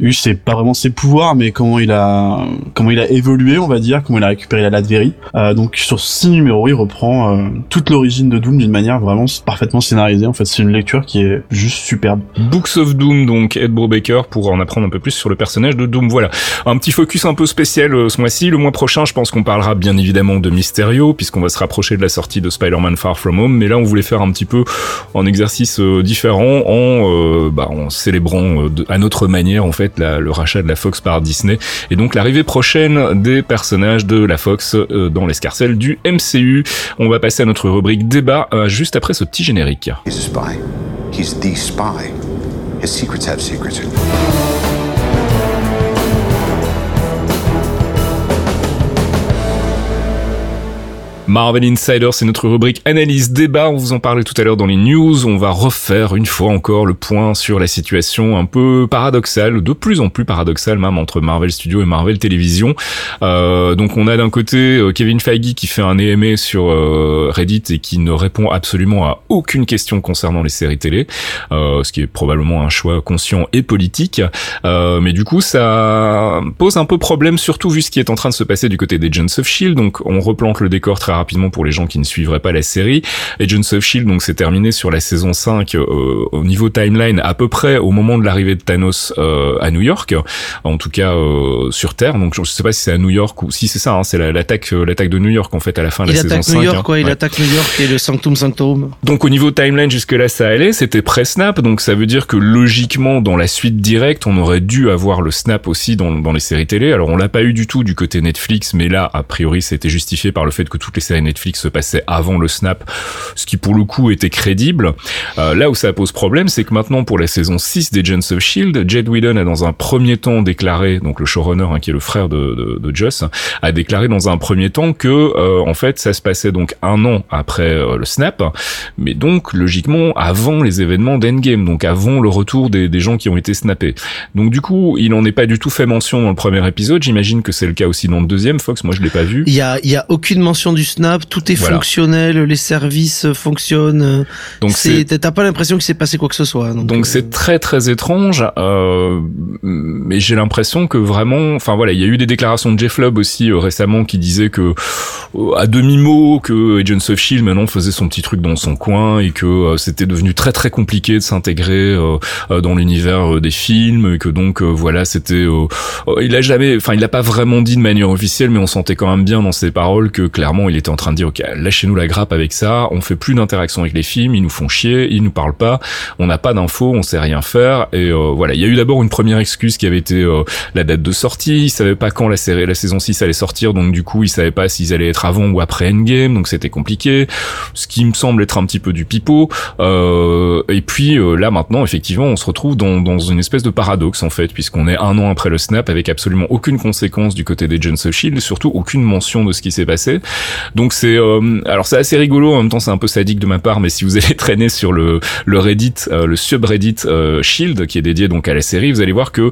eu c'est pas vraiment ses pouvoirs mais comment il a comment il a évolué on va dire comment il a récupéré la Latverie euh, donc sur six numéros il reprend euh, toute l'origine de Doom d'une manière vraiment parfaitement scénarisée en fait c'est une lecture qui est juste superbe Books of Doom, donc Ed Brubaker, pour en apprendre un peu plus sur le personnage de Doom. Voilà, un petit focus un peu spécial euh, ce mois-ci. Le mois prochain, je pense qu'on parlera bien évidemment de Mysterio, puisqu'on va se rapprocher de la sortie de Spider-Man Far From Home. Mais là, on voulait faire un petit peu un exercice euh, différent en, euh, bah, en célébrant euh, de- à notre manière en fait la- le rachat de la Fox par Disney et donc l'arrivée prochaine des personnages de la Fox euh, dans l'escarcelle du MCU. On va passer à notre rubrique débat euh, juste après ce petit générique. Spy. Spy. Secrets secrets. Marvel Insider, c'est notre rubrique analyse débat. On vous en parlait tout à l'heure dans les news. On va refaire une fois encore le point sur la situation un peu paradoxale, de plus en plus paradoxale même entre Marvel Studios et Marvel Television. Euh, donc on a d'un côté euh, Kevin Feige qui fait un EMA sur euh, Reddit et qui ne répond absolument à aucune question concernant les séries télé, ce qui est probablement un choix conscient et politique. Mais du coup, ça pose un peu problème, surtout vu ce qui est en train de se passer du côté des Agents of Shield. Donc, on replante le décor très rapidement pour les gens qui ne suivraient pas la série. Agents of Shield, donc, c'est terminé sur la saison 5 euh, au niveau timeline à peu près au moment de l'arrivée de Thanos euh, à New York, en tout cas euh, sur Terre. Donc, je sais pas si c'est à New York ou si c'est ça. Hein, c'est la- l'attaque, euh, l'attaque de New York en fait à la fin de Il la saison attaque 5. New York, hein. quoi. Il Ouais. attaque New York et le Sanctum Sanctorum. Donc au niveau timeline jusque là ça allait, c'était pré-snap, donc ça veut dire que logiquement dans la suite directe on aurait dû avoir le snap aussi dans, dans les séries télé. Alors on l'a pas eu du tout du côté Netflix, mais là a priori c'était justifié par le fait que toutes les séries Netflix se passaient avant le snap, ce qui pour le coup était crédible. Euh, là où ça pose problème, c'est que maintenant pour la saison 6 des Agents of Shield, Jed Whedon a dans un premier temps déclaré, donc le showrunner hein, qui est le frère de, Joss, a déclaré dans un premier temps que euh, en fait ça se passait donc un an après euh, le snap, mais donc logiquement avant les événements d'Endgame, donc avant le retour des, gens qui ont été snappés. Donc du coup, il en est pas du tout fait mention dans le premier épisode. J'imagine que c'est le cas aussi dans le deuxième. Fox, moi je l'ai pas vu. Il y a, y a aucune mention du snap, tout est Voilà. fonctionnel, les services fonctionnent. Donc c'est c'est, t'as pas l'impression qu'il s'est passé quoi que ce soit. Donc, Donc euh, c'est très très étrange, euh, mais j'ai l'impression que vraiment, enfin voilà, il y a eu des déclarations de Jeff Lubb aussi euh, récemment qui disaient que euh, à demi mot que Agents of Shield maintenant faisait son petit truc dans son coin et que c'était devenu très très compliqué de s'intégrer dans l'univers des films et que donc voilà c'était, il a jamais, enfin il l'a pas vraiment dit de manière officielle, mais on sentait quand même bien dans ses paroles que clairement il était en train de dire ok lâchez-nous la grappe avec ça, on fait plus d'interaction avec les films, ils nous font chier, ils nous parlent pas, on n'a pas d'infos, on sait rien faire et euh, voilà il y a eu d'abord une première excuse qui avait été euh, la date de sortie, ils savaient pas quand la série la saison 6 allait sortir donc du coup ils savaient pas s'ils allaient être avant ou après Endgame donc c'était compliqué, ce qui me semble être un petit peu du pipeau euh, et puis euh, là maintenant effectivement on se retrouve dans, dans une espèce de paradoxe en fait puisqu'on est un an après le snap avec absolument aucune conséquence du côté des of Shield, surtout aucune mention de ce qui s'est passé. Donc c'est euh, alors c'est assez rigolo en même temps c'est un peu sadique de ma part mais si vous allez traîner sur le le Reddit euh, le subreddit euh, Shield qui est dédié donc à la série, vous allez voir que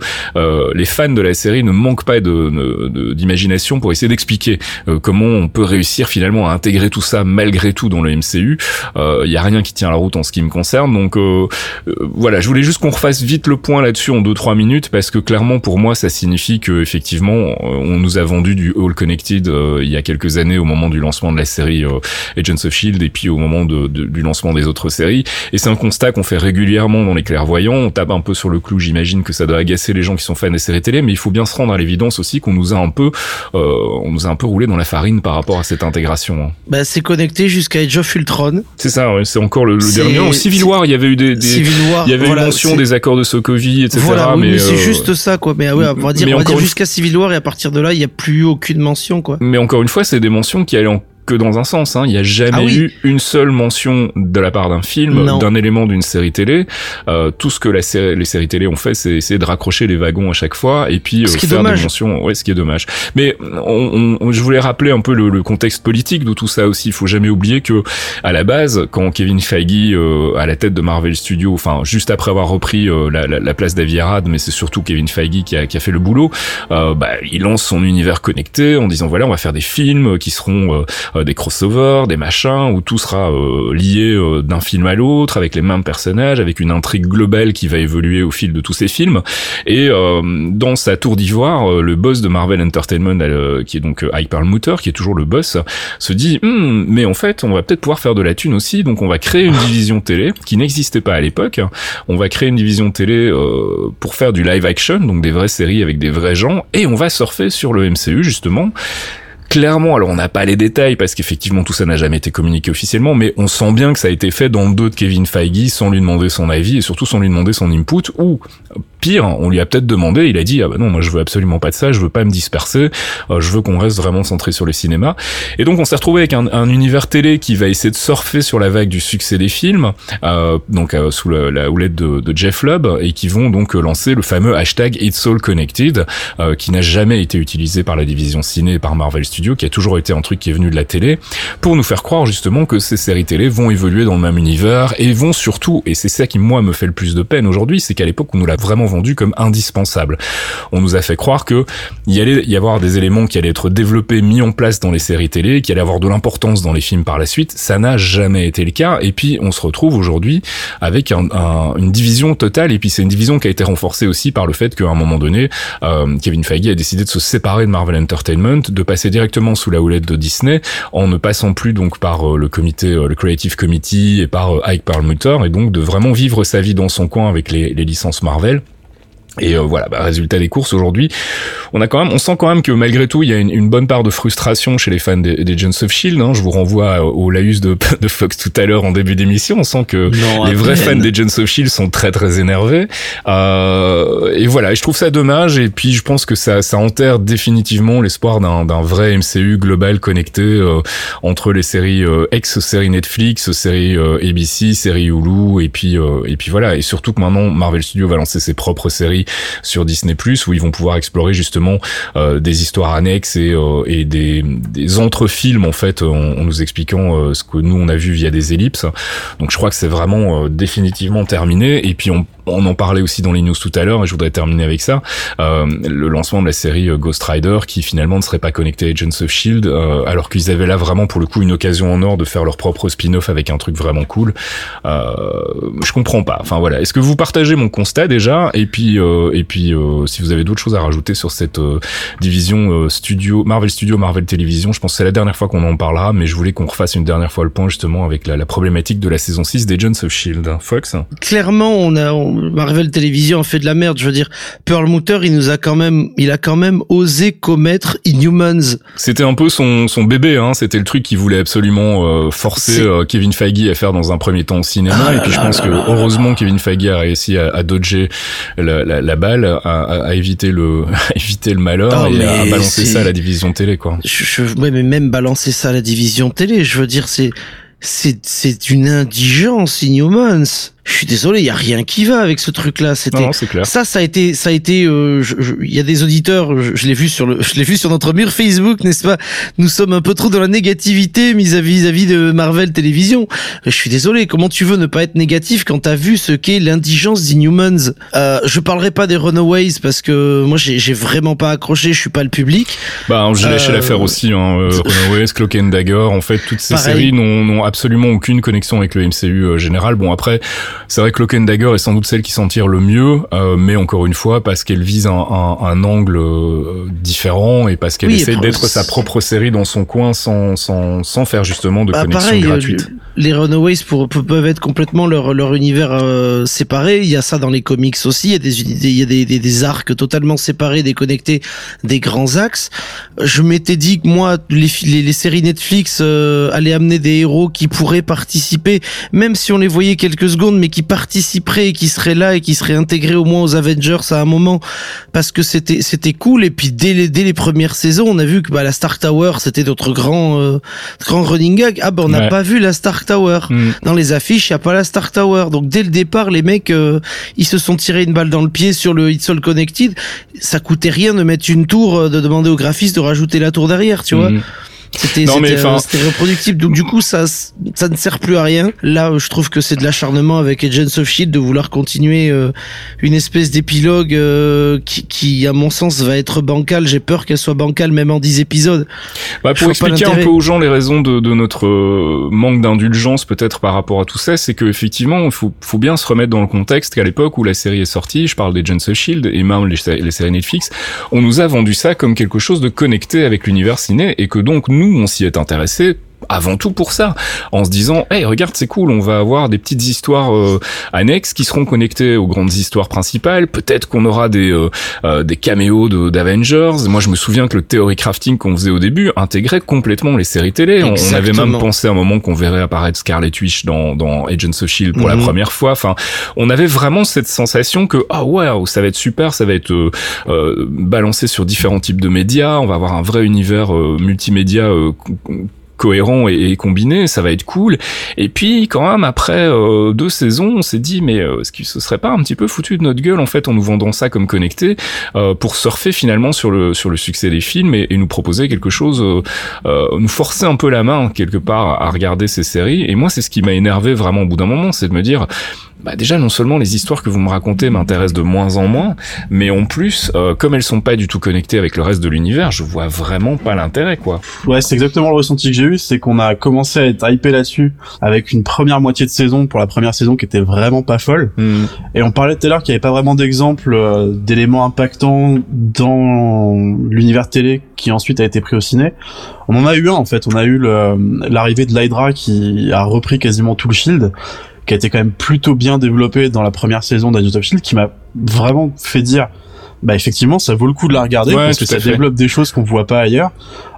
les fans de la série ne manquent pas de d'imagination pour essayer d'expliquer comment on peut réussir finalement à intégrer tout ça malgré tout dans le MCU. Il y a rien qui tient la route en ce qui me concerne donc voilà, je voulais juste qu'on refasse vite le point là-dessus en 2-3 minutes parce que clairement pour moi ça signifie que effectivement on nous a vendu du All Connected il y a quelques années au moment du lancement de la série euh, Agents of Shield et puis au moment de, de- du lancement des autres séries et c'est un constat qu'on fait régulièrement dans les clairvoyants, on tape un peu sur le clou, j'imagine que ça doit agacer les gens qui sont fans des séries télé mais il faut bien se rendre à l'évidence aussi qu'on nous a un peu euh, on nous a un peu roulé dans la farine par rapport à cette intégration. hein. bah, c'est connecté jusqu'à Age of Ultron. C'est ça, ouais, c'est encore le, le dernier. En Civil War, il y avait eu des, des- War, il y avait voilà, une mention des accords de Sokovie, etc. Voilà, oui, mais, c'est euh, juste ça, quoi. Mais ouais, on va dire, mais dire une- jusqu'à Civil War et à partir de là, il n'y a plus aucune mention, quoi. Mais encore une fois, c'est des mentions qui allaient en que dans un sens. Hein. Il n'y a jamais Ah oui. eu une seule mention de la part d'un film, d'un élément d'une série télé. Euh, tout ce que la les séries télé ont fait, c'est essayer de raccrocher les wagons à chaque fois et puis euh, faire des mentions. Ouais, ce qui est dommage. Mais on, on- je voulais rappeler un peu le, le contexte politique de tout ça aussi. Il faut jamais oublier que à la base, quand Kevin Feige euh, à la tête de Marvel Studios, enfin juste après avoir repris euh, la, la, la place d'Avi Arad, mais c'est surtout Kevin Feige qui a, qui a fait le boulot. euh, bah, il lance son univers connecté en disant voilà, on va faire des films qui seront euh, des crossovers, des machins où tout sera euh, lié euh, d'un film à l'autre avec les mêmes personnages, avec une intrigue globale qui va évoluer au fil de tous ces films. Et euh, dans sa tour d'ivoire, euh, le boss de Marvel Entertainment, euh, qui est donc euh, Ike Perlmutter, qui est toujours le boss, se dit Hmm, mais en fait, on va peut-être pouvoir faire de la thune aussi, donc on va créer une division télé qui n'existait pas à l'époque. On va créer une division télé euh, pour faire du live action, donc des vraies séries avec des vrais gens, et on va surfer sur le MCU justement. Clairement, alors on n'a pas les détails parce qu'effectivement tout ça n'a jamais été communiqué officiellement, mais on sent bien que ça a été fait dans le dos de Kevin Feige sans lui demander son avis et surtout sans lui demander son input. Ou pire, on lui a peut-être demandé, il a dit ah bah non moi je veux absolument pas de ça, je veux pas me disperser, euh, je veux qu'on reste vraiment centré sur le cinéma. Et donc on s'est retrouvé avec un, un univers télé qui va essayer de surfer sur la vague du succès des films, euh, donc euh, sous la, la houlette de, de Jeff Lubb et qui vont donc euh, lancer le fameux hashtag It's All Connected, euh, qui n'a jamais été utilisé par la division ciné et par Marvel Studios, qui a toujours été un truc qui est venu de la télé, pour nous faire croire justement que ces séries télé vont évoluer dans le même univers et vont surtout, et c'est ça qui moi me fait le plus de peine aujourd'hui, c'est qu'à l'époque on nous l'a vraiment vendu comme indispensable. On nous a fait croire que il y allait y avoir des éléments qui allaient être développés, mis en place dans les séries télé, qui allaient avoir de l'importance dans les films par la suite. Ça n'a jamais été le cas. Et puis on se retrouve aujourd'hui avec un- un- une division totale. Et puis c'est une division qui a été renforcée aussi par le fait qu'à un moment donné, euh, Kevin Feige a décidé de se séparer de Marvel Entertainment, de passer directement sous la houlette de Disney, en ne passant plus donc par euh, le comité, euh, le Creative Committee et par euh, Ike Perlmutter, et donc de vraiment vivre sa vie dans son coin avec les licences Marvel Et euh, voilà, bah, résultat des courses aujourd'hui, on a quand même, on sent quand même que malgré tout, il y a une, une bonne part de frustration chez les fans des, des Agents of Shield. Hein. Je vous renvoie au laïus de, de Fox tout à l'heure en début d'émission. On sent que Non, les vrais fans des Agents of Shield sont très très énervés. Euh, et voilà, et je trouve ça dommage. Et puis je pense que ça, ça enterre définitivement l'espoir d'un, d'un vrai MCU global connecté euh, entre les séries euh, ex-séries Netflix, séries euh, ABC, séries Hulu, et puis euh, et puis voilà. Et surtout que maintenant Marvel Studios va lancer ses propres séries sur Disney Plus où ils vont pouvoir explorer justement euh, des histoires annexes et, euh, et des, des entre-films en fait en, nous expliquant euh, ce que nous on a vu via des ellipses. Donc je crois que c'est vraiment euh, définitivement terminé. Et puis on, on en parlait aussi dans les news tout à l'heure et je voudrais terminer avec ça. Euh, le lancement de la série euh, Ghost Rider qui finalement ne serait pas connecté à Agents of Shield euh, alors qu'ils avaient là vraiment pour le coup une occasion en or de faire leur propre spin-off avec un truc vraiment cool. Euh, je comprends pas. Enfin voilà. Est-ce que vous partagez mon constat déjà? Et puis euh, et puis euh, si vous avez d'autres choses à rajouter sur cette division studio Marvel Studio Marvel Télévision, je pense que c'est la dernière fois qu'on en parlera, mais je voulais qu'on refasse une dernière fois le point justement avec la, la problématique de la saison 6 d'Agents of Shield. Fox? clairement, on a on- Marvel Télévision a fait de la merde. Je veux dire, Perlmutter, il nous a quand même, il a quand même osé commettre Inhumans. C'était un peu son, son bébé, hein. C'était le truc qu'il voulait absolument euh, forcer euh, Kevin Feige à faire dans un premier temps au cinéma. Ah et puis je pense que heureusement Kevin Feige a réussi à, à dodger la, la, la balle, à, à- à éviter le, à éviter le malheur et à balancer ça à la division télé, quoi. Je, je- ouais, mais même balancer ça à la division télé, je veux dire, c'est, c'est, c'est une indigence, Inhumans. Je suis désolé, il y a rien qui va avec ce truc-là. C'était, Non, non, c'est clair. Ça, ça a été, ça a été. euh, Il y a des auditeurs, je, je l'ai vu sur le, je l'ai vu sur notre mur Facebook, n'est-ce pas? Nous sommes un peu trop dans la négativité vis-à-vis vis-à-vis de Marvel Télévision. Je suis désolé. Comment tu veux ne pas être négatif quand t'as vu ce qu'est l'indigence d'Inhumans euh, Je parlerai pas des Runaways parce que moi, j'ai j'ai vraiment pas accroché. Je suis pas le public. Bah, je lâché Euh, l'affaire aussi, hein. Euh, Runaways, Cloak and Dagger, en fait, toutes ces Pareil. séries n'ont n'ont absolument aucune connexion avec le MCU euh, général. Bon, après, c'est vrai que Cloak and Dagger est sans doute celle qui s'en tire le mieux, euh, mais encore une fois, parce qu'elle vise un, un, un angle euh, différent et parce qu'elle Oui, essaie d'être sa propre série dans son coin sans, sans, sans faire justement de Bah, connexion pareil, gratuite. les Runaways pour, peuvent être complètement leur, leur univers euh, séparé. Il y a ça dans les comics aussi. Il y a des il y a des, des, des arcs totalement séparés, déconnectés des grands axes. Je m'étais dit que moi, les, les, les séries Netflix euh, allaient amener des héros qui pourraient participer, même si on les voyait quelques secondes, mais qui participeraient et qui seraient là et qui seraient intégrés au moins aux Avengers à un moment, parce que c'était c'était cool. Et puis dès les dès les premières saisons, on a vu que bah, la Stark Tower, c'était notre grand euh, grand running gag. Ah bah on n'a Ouais. pas vu la Stark Tower. Hmm. Dans les affiches, il y a pas la Stark Tower. Donc dès le départ, les mecs, euh, ils se sont tirés une balle dans le pied sur le It's All Connected. Ça coûtait rien de mettre une tour, euh, de demander au graphiste de rajouter la tour derrière, tu vois. C'était c'était, reproductible. Donc du coup, ça ça ne sert plus à rien. Là, je trouve que c'est de l'acharnement avec Agents of Shield de vouloir continuer euh, une espèce d'épilogue euh, qui, qui, à mon sens, va être bancale. J'ai peur qu'elle soit bancale même en 10 épisodes. Bah, pour expliquer un peu aux gens les raisons de, de notre euh, manque d'indulgence peut-être par rapport à tout ça, c'est que effectivement, il faut, faut bien se remettre dans le contexte qu'à l'époque où la série est sortie, je parle des Agents of Shield et même les, les séries Netflix, on nous a vendu ça comme quelque chose de connecté avec l'univers ciné et que donc nous, on s'y est intéressé avant tout pour ça, en se disant, hey, regarde, c'est cool, on va avoir des petites histoires euh, annexes qui seront connectées aux grandes histoires principales. Peut-être qu'on aura des euh, euh, des caméos de- d'Avengers. Moi, je me souviens que le theory crafting qu'on faisait au début intégrait complètement les séries télé. On, on avait même pensé à un moment qu'on verrait apparaître Scarlet Witch dans, dans Agents of Shield pour la Mhm. première fois. Enfin, on avait vraiment cette sensation que ah ouais, ça va être super, ça va être euh, euh, balancé sur différents types de médias. On va avoir un vrai univers euh, multimédia. Co- cohérent et, et combiné, ça va être cool. Et puis quand même après euh, deux saisons, on s'est dit mais euh, est-ce qu'il se serait pas un petit peu foutu de notre gueule en fait en nous vendant ça comme connecté euh, pour surfer finalement sur le sur le succès des films et, et nous proposer quelque chose, euh, euh, nous forcer un peu la main quelque part à regarder ces séries. Et moi c'est ce qui m'a énervé vraiment au bout d'un moment, c'est de me dire bah déjà non seulement les histoires que vous me racontez m'intéressent de moins en moins, mais en plus euh, comme elles sont pas du tout connectées avec le reste de l'univers, je vois vraiment pas l'intérêt quoi. Ouais, c'est exactement le ressenti que j'ai eu, c'est qu'on a commencé à être hypé là-dessus avec une première moitié de saison pour la première saison qui était vraiment pas folle. Et on parlait tout à l'heure qu'il n'y avait pas vraiment d'exemple euh, d'éléments impactants dans l'univers télé qui ensuite a été pris au ciné. On en a eu un en fait, on a eu l'arrivée de l'Hydra qui a repris quasiment tout le Shield. qui a été quand même plutôt bien développée dans la première saison d'Agents of Shield, qui m'a vraiment fait dire, bah effectivement, ça vaut le coup de la regarder Ouais, parce que ça fait. développe des choses qu'on voit pas ailleurs.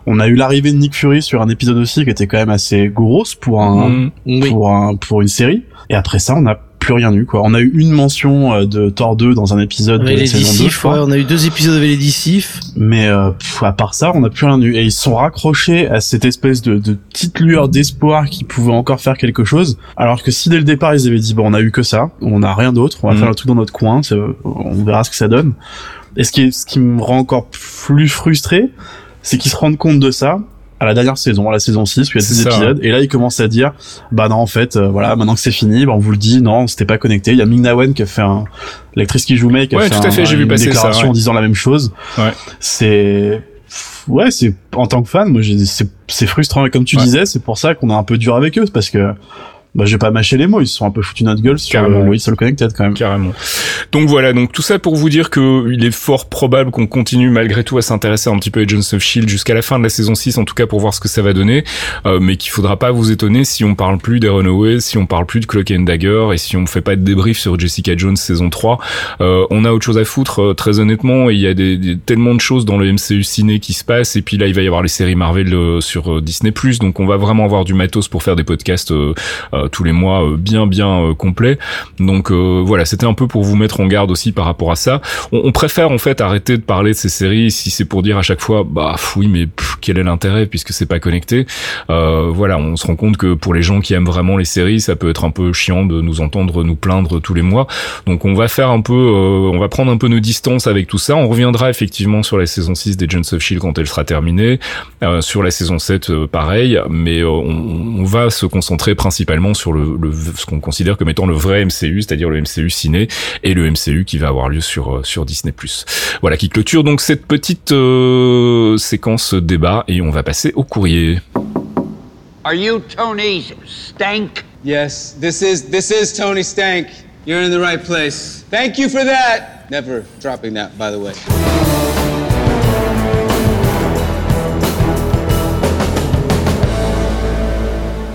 On a eu l'arrivée de Nick Fury sur un épisode aussi qui était quand même assez grosse pour un. Oui. pour un, pour une série. Et après ça, on n'a plus rien eu, quoi. On a eu une mention euh, de Thor 2 dans un épisode Avec de la saison 2, je dissifs, crois. ouais, on a eu deux épisodes avec les dissifs. Mais euh, pff, à part ça, on n'a plus rien eu. Et ils se sont raccrochés à cette espèce de, de petite lueur d'espoir qui pouvait encore faire quelque chose. Alors que si dès le départ ils avaient dit bon, on a eu que ça, on n'a rien d'autre, on va Mhm. faire le truc dans notre coin, on verra ce que ça donne. Et ce qui, est, ce qui me rend encore plus frustré, c'est qu'ils se rendent compte de ça à la dernière saison, à la saison 6, où il y a C'est 10 ça, épisodes, et là ils commencent à dire, bah non en fait, euh, voilà, maintenant que c'est fini, bah, on vous le dit, non, c'était pas connecté. Il y a Ming Na Wen qui a fait un, l'actrice qui joue May, qui a Ouais, fait, tout à un- fait, j'ai vu une passer ça, déclaration ouais. en disant la même chose. Ouais. C'est, ouais, c'est en tant que fan, moi, j'ai- c'est c'est frustrant. Et comme tu disais, c'est pour ça qu'on est un peu dur avec eux, parce que bah, j'ai pas mâché les mots, ils se sont un peu foutus notre gueule sur Carrément. le, le It's All Connected quand même. Carrément. Donc voilà, donc tout ça pour vous dire que il est fort probable qu'on continue malgré tout à s'intéresser un petit peu à Agents of Shield jusqu'à la fin de la saison 6, en tout cas pour voir ce que ça va donner, euh, mais qu'il faudra pas vous étonner si on parle plus des Runaways, si on parle plus de Cloak and Dagger, et si on fait pas de débrief sur Jessica Jones saison 3. Euh, on a autre chose à foutre, euh, très honnêtement, il y a des, des- tellement de choses dans le MCU ciné qui se passent, et puis là il va y avoir les séries Marvel euh, sur euh, Disney+, donc on va vraiment avoir du matos pour faire des podcasts euh, euh, tous les mois euh, bien bien euh, complets. Donc euh, voilà, c'était un peu pour vous mettre en garde aussi par rapport à ça. On, on préfère en fait arrêter de parler de ces séries si c'est pour dire à chaque fois bah oui mais pff, quel est l'intérêt puisque c'est pas connecté. Euh, voilà, on se rend compte que pour les gens qui aiment vraiment les séries, ça peut être un peu chiant de nous entendre nous plaindre tous les mois. Donc on va faire un peu, euh, on va prendre un peu nos distances avec tout ça. On reviendra effectivement sur la saison 6 des Agents of Shield quand elle sera terminée, Euh, sur la saison 7 euh, pareil, mais euh, on, on va se concentrer principalement sur le, le ce qu'on considère comme étant le vrai MCU, c'est-à-dire le MCU ciné et le MCU qui va avoir lieu sur euh, sur Disney+. Voilà qui clôture donc cette petite euh, séquence débat et on va passer au courrier. Are you Tony Stank? Yes, this is this is Tony Stank. You're in the right place. Thank you for that. Never dropping that, by the way.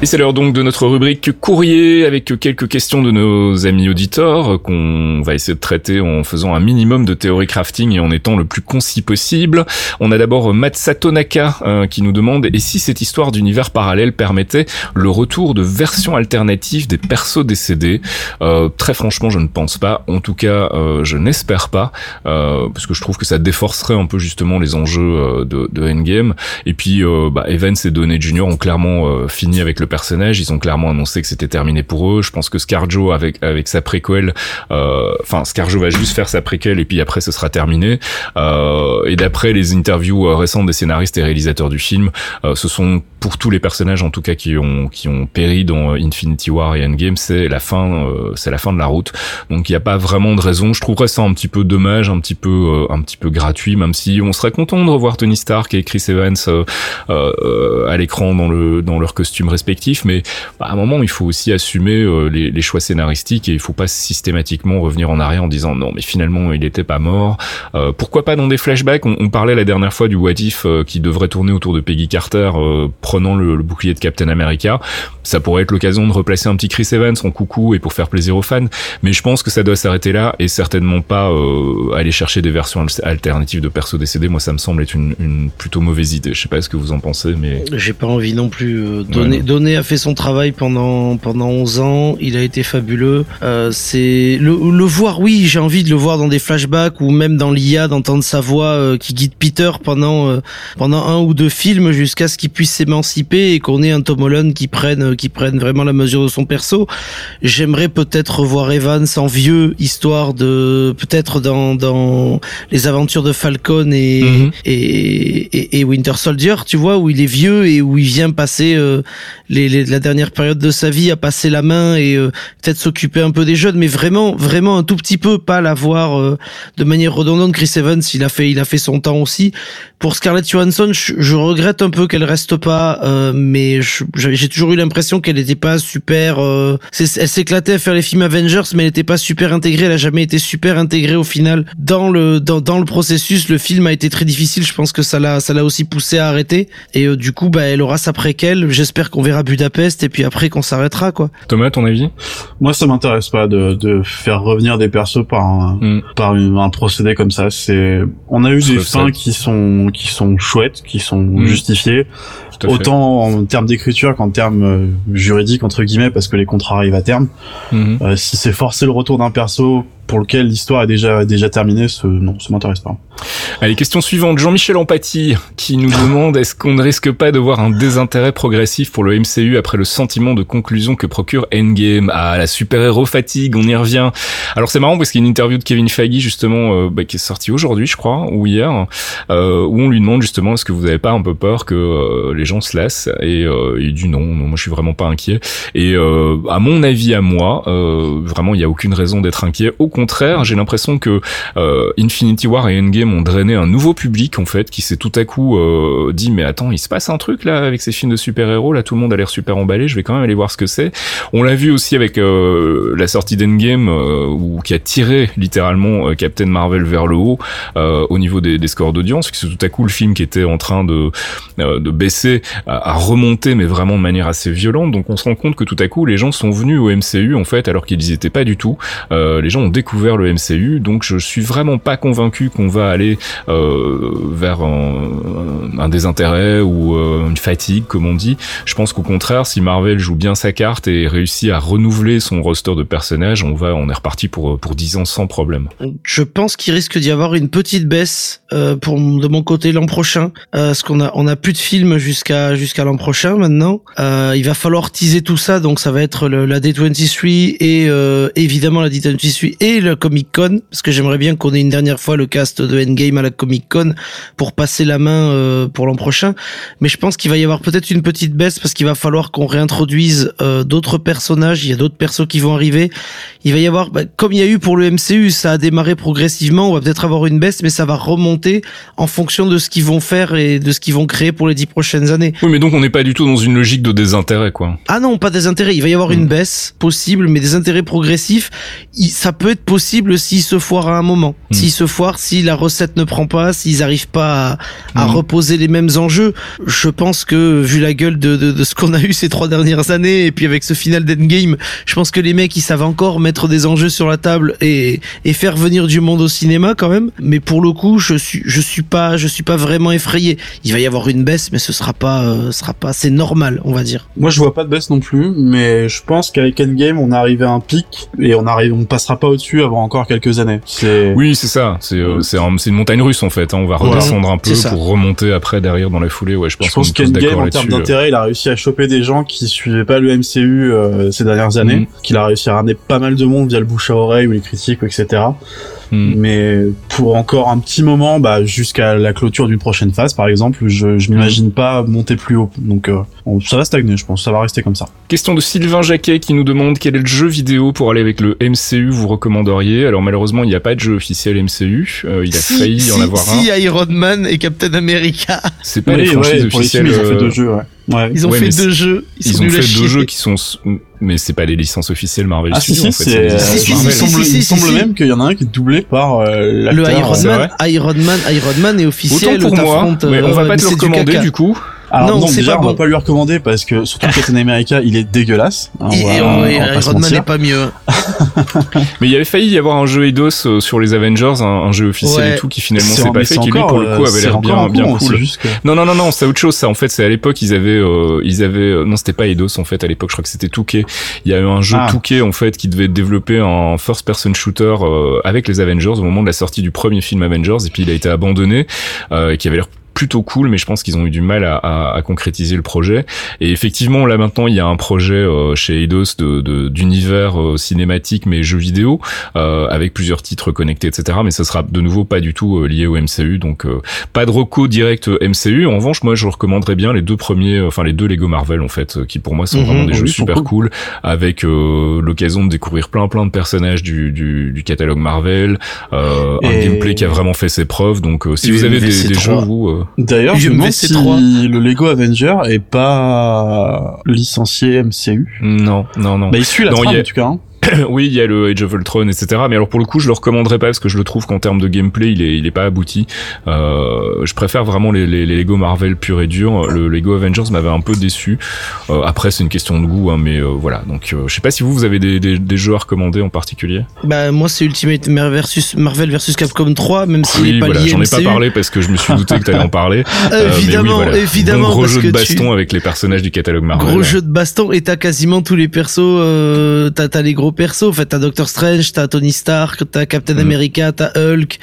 Et c'est l'heure donc de notre rubrique courrier avec quelques questions de nos amis auditeurs qu'on va essayer de traiter en faisant un minimum de théorie crafting et en étant le plus concis possible. On a d'abord Matsato Naka euh, qui nous demande et si cette histoire d'univers parallèle permettait le retour de versions alternatives des persos décédés? Euh, Très franchement, je ne pense pas. En tout cas, euh, je n'espère pas euh, parce que je trouve que ça déforcerait un peu justement les enjeux euh, de, de Endgame. Et puis, euh, bah, Evans et Downey Jr. ont clairement fini avec le personnage. Ils ont clairement annoncé que c'était terminé pour eux. Je pense que Scarjo avec avec sa préquelle, euh, enfin Scarjo va juste faire sa préquelle et puis après ce sera terminé. Euh, et d'après les interviews euh, récentes des scénaristes et réalisateurs du film, ce sont pour tous les personnages en tout cas qui ont qui ont péri dans euh, Infinity War et Endgame, c'est la fin, euh, c'est la fin de la route. Donc il n'y a pas vraiment de raison. Je trouverais ça un petit peu dommage, un petit peu euh, un petit peu gratuit, même si on serait content de revoir Tony Stark et Chris Evans euh, euh, à l'écran dans le dans leur costume respectif. Mais bah, à un moment, il faut aussi assumer euh, les, les choix scénaristiques et il faut pas systématiquement revenir en arrière en disant non, mais finalement il était pas mort. Pourquoi pas dans des flashbacks? On, on parlait la dernière fois du What If qui devrait tourner autour de Peggy Carter prenant le, le bouclier de Captain America. Ça pourrait être l'occasion de replacer un petit Chris Evans en coucou et pour faire plaisir aux fans. Mais je pense que ça doit s'arrêter là et certainement pas euh, aller chercher des versions al- alternatives de persos décédés. Moi, ça me semble être une, une plutôt mauvaise idée. Je sais pas ce que vous en pensez, mais J'ai pas envie non plus. Euh, Donné, Ouais, a fait son travail pendant pendant 11 ans. Il a été fabuleux. Euh, c'est le, le voir. Oui, j'ai envie de le voir dans des flashbacks ou même dans l'IA, d'entendre sa voix euh, qui guide Peter pendant euh, pendant un ou deux films jusqu'à ce qu'il puisse s'émanciper et qu'on ait un Tom Holland qui prenne qui prenne vraiment la mesure de son perso. J'aimerais peut-être revoir Evans en vieux, histoire de peut-être dans dans les aventures de Falcon et Mhm. et, et, et Winter Soldier, tu vois, où il est vieux et où il vient passer euh, les, les- la dernière période de sa vie à passer la main et euh, peut-être s'occuper un peu des jeunes, mais vraiment, vraiment un tout petit peu, pas l'avoir euh, de manière redondante. Chris Evans, il a fait, il a fait son temps aussi. Pour Scarlett Johansson, je, je regrette un peu qu'elle reste pas euh, mais j'ai toujours eu l'impression qu'elle n'était pas super. euh, elle s'éclatait à faire les films Avengers, mais elle n'était pas super intégrée. Elle a jamais été super intégrée au final dans le dans, dans le processus. Le film a été très difficile. Je pense que ça l'a ça l'a aussi poussé à arrêter. Et euh, du coup, bah, elle aura sa préquelle. J'espère qu'on verra Budapest et puis après qu'on s'arrêtera quoi. Thomas, ton avis? Moi, ça m'intéresse pas de, de faire revenir des persos par un, Mm. par une- un procédé comme ça. C'est, on a eu des fins qui sont, qui sont chouettes, qui sont Mm. justifiées. Autant en termes d'écriture qu'en termes euh, juridiques entre guillemets, parce que les contrats arrivent à terme. Mhm. Euh, si c'est forcer le retour d'un perso pour lequel l'histoire est déjà déjà terminée, ce, non, ça m'intéresse pas. Allez, question suivante. Jean-Michel Empathie qui nous demande est-ce qu'on ne risque pas de voir un désintérêt progressif pour le MCU après le sentiment de conclusion que procure Endgame? Ah, la super-héros fatigue, on y revient. Alors c'est marrant parce qu'il y a une interview de Kevin Feige justement euh, bah, qui est sortie aujourd'hui, je crois, ou hier, euh, où on lui demande justement est-ce que vous avez pas un peu peur que euh, les gens se lassent Et il dit non, non, moi je suis vraiment pas inquiet. Et à mon avis, à moi, vraiment il y a aucune raison d'être inquiet. Contraire, j'ai l'impression que euh, Infinity War et Endgame ont drainé un nouveau public en fait qui s'est tout à coup euh, dit mais attends il se passe un truc là avec ces films de super-héros là tout le monde a l'air super emballé je vais quand même aller voir ce que c'est. On l'a vu aussi avec euh, la sortie d'Endgame euh, où qui a tiré littéralement euh, Captain Marvel vers le haut euh, au niveau des, des scores d'audience que c'est tout à coup le film qui était en train de de baisser à, remonter mais vraiment de manière assez violente. Donc on se rend compte que tout à coup les gens sont venus au MCU en fait alors qu'ils y étaient pas du tout. Les gens ont découvert le MCU donc je suis vraiment pas convaincu qu'on va aller euh, vers un, un désintérêt ou euh, une fatigue comme on dit. Je pense qu'au contraire si Marvel joue bien sa carte et réussit à renouveler son roster de personnages on va on est reparti pour pour 10 ans sans problème. Je pense qu'il risque d'y avoir une petite baisse euh, pour de mon côté l'an prochain, euh, parce qu'on a on a plus de films jusqu'à jusqu'à l'an prochain maintenant. Euh, il va falloir teaser tout ça, donc ça va être le, la D23 et euh, évidemment la D23 et le Comic Con, parce que j'aimerais bien qu'on ait une dernière fois le cast de Endgame à la Comic Con pour passer la main euh, pour l'an prochain. Mais je pense qu'il va y avoir peut-être une petite baisse parce qu'il va falloir qu'on réintroduise euh, d'autres personnages. Il y a d'autres persos qui vont arriver. Il va y avoir, bah, comme il y a eu pour le MCU, ça a démarré progressivement. On va peut-être avoir une baisse, mais ça va remonter en fonction de ce qu'ils vont faire et de ce qu'ils vont créer pour les dix prochaines années. oui mais donc on n'est pas du tout dans une logique de désintérêt quoi Ah non, pas des intérêts. Il va y avoir une baisse possible, mais des intérêts progressifs. il- ça peut être possible s'ils se foirent à un moment. Mm. S'ils se foirent, si la recette ne prend pas, s'ils arrivent pas à, à Mm. reposer les mêmes enjeux. Je pense que vu la gueule de, de, de ce qu'on a eu ces trois dernières années et puis avec ce final d'Endgame, je pense que les mecs ils savent encore mettre des enjeux sur la table et, et faire venir du monde au cinéma quand même. Mais pour le coup, je suis je suis pas je suis pas vraiment effrayé. Il va y avoir une baisse, mais ce sera pas euh, ce sera pas c'est normal, on va dire. Moi, je vois pas de baisse non plus, mais je pense qu'avec Endgame, on est arrivé à un pic et on arrive, on passera pas au-dessus avant encore quelques années. C'est oui c'est ça c'est euh, c'est un- c'est une montagne russe en fait hein. on va redescendre un peu pour remonter après derrière dans la foulée ouais je pense, je pense en termes euh. d'intérêt, il a réussi à choper des gens qui suivaient pas le MCU euh, ces dernières années, Mhm. qu'il a réussi à ramener pas mal de monde via le bouche à oreille ou les critiques, etc. Hmm. Mais pour encore un petit moment, bah, jusqu'à la clôture d'une prochaine phase, par exemple, je, je m'imagine pas monter plus haut. Donc, euh, on- ça va stagner, je pense. Ça va rester comme ça. Question de Sylvain Jacquet qui nous demande quel est le jeu vidéo pour aller avec le MCU vous recommanderiez. Alors malheureusement il n'y a pas de jeu officiel MCU, euh, il a Si- failli y si, en avoir si un. Iron Man et Captain America. C'est pas Oui, les franchises ouais, pour les officielles. films, ils ont fait euh, deux jeux, ouais. Ouais. Ils ont Ouais, fait deux jeux. Ils, Ils, sont ont fait deux chier. jeux qui sont, mais c'est pas les licences officielles Marvel Ah si Studios. si, en fait, euh, si, il semble, il semble même qu'il y en a un qui est doublé par euh, Le l'acteur. Iron Man, Iron Man, Iron Man est officiel. Autant pour moi, t'affrontes, mais on va euh, pas te le recommander du coup. Alors Non, non, c'est déjà, pas on va bon. pas lui recommander parce que surtout Captain America, il est dégueulasse. hein, Et, on on Iron Man n'est pas mieux. Mais il y avait failli y avoir un jeu Eidos euh, sur les Avengers, un, un jeu officiel Ouais. et tout qui finalement s'est pas fait, qui lui pour le coup euh, avait l'air bien, bien con, cool. Que... Non non non non, c'est autre chose ça. En fait, c'est à l'époque ils avaient euh, ils avaient euh, non c'était pas Eidos en fait à l'époque je crois que c'était Touquet. Il y a eu un jeu Ah. Touquet en fait qui devait développer un first person shooter euh, avec les Avengers au moment de la sortie du premier film Avengers et puis il a été abandonné euh, qui avait l'air plutôt cool mais je pense qu'ils ont eu du mal à, à, à concrétiser le projet et effectivement là maintenant il y a un projet euh, chez Eidos de de- d'univers euh, cinématique mais jeux vidéo euh, avec plusieurs titres connectés etc mais ça sera de nouveau pas du tout euh, lié au MCU donc euh, pas de reco direct MCU. En revanche, moi, je recommanderais bien les deux premiers, enfin les deux Lego Marvel en fait, qui pour moi sont Mhm, vraiment des oui, jeux super cool. cool, avec euh, l'occasion de découvrir plein plein de personnages du du, du catalogue Marvel, euh, un gameplay qui a vraiment fait ses preuves. Donc, euh, si vous avez des, VC3. des jeux vous, euh, D'ailleurs, je me demande si 3. le Lego Avenger est pas licencié MCU. Non, non, non. Bah, il suit la Non, trame a- en tout cas. hein. oui, il y a le Age of Ultron, etc. Mais alors pour le coup, je le recommanderais pas parce que je le trouve qu'en termes de gameplay, il est, il est pas abouti. Euh, je préfère vraiment les, les, les Lego Marvel pur et dur. Le Lego Avengers m'avait un peu déçu. Euh, après, c'est une question de goût, hein, mais euh, voilà. Donc, je sais pas si vous, vous avez des, des, des jeux à recommander en particulier. Bah moi c'est Ultimate Mar- versus Marvel versus Capcom 3, même s'il oui, est pas voilà. J'en ai pas parlé parce que je me suis douté que t'allais en parler. Oui, Évidemment, voilà. évidemment, gros parce jeu de tu- baston avec les personnages du catalogue Marvel. Gros jeu de baston et t'as quasiment tous les persos. T'as t'as les gros persos. En fait, t'as Doctor Strange, t'as Tony Stark, t'as Captain Mm. America, t'as Hulk.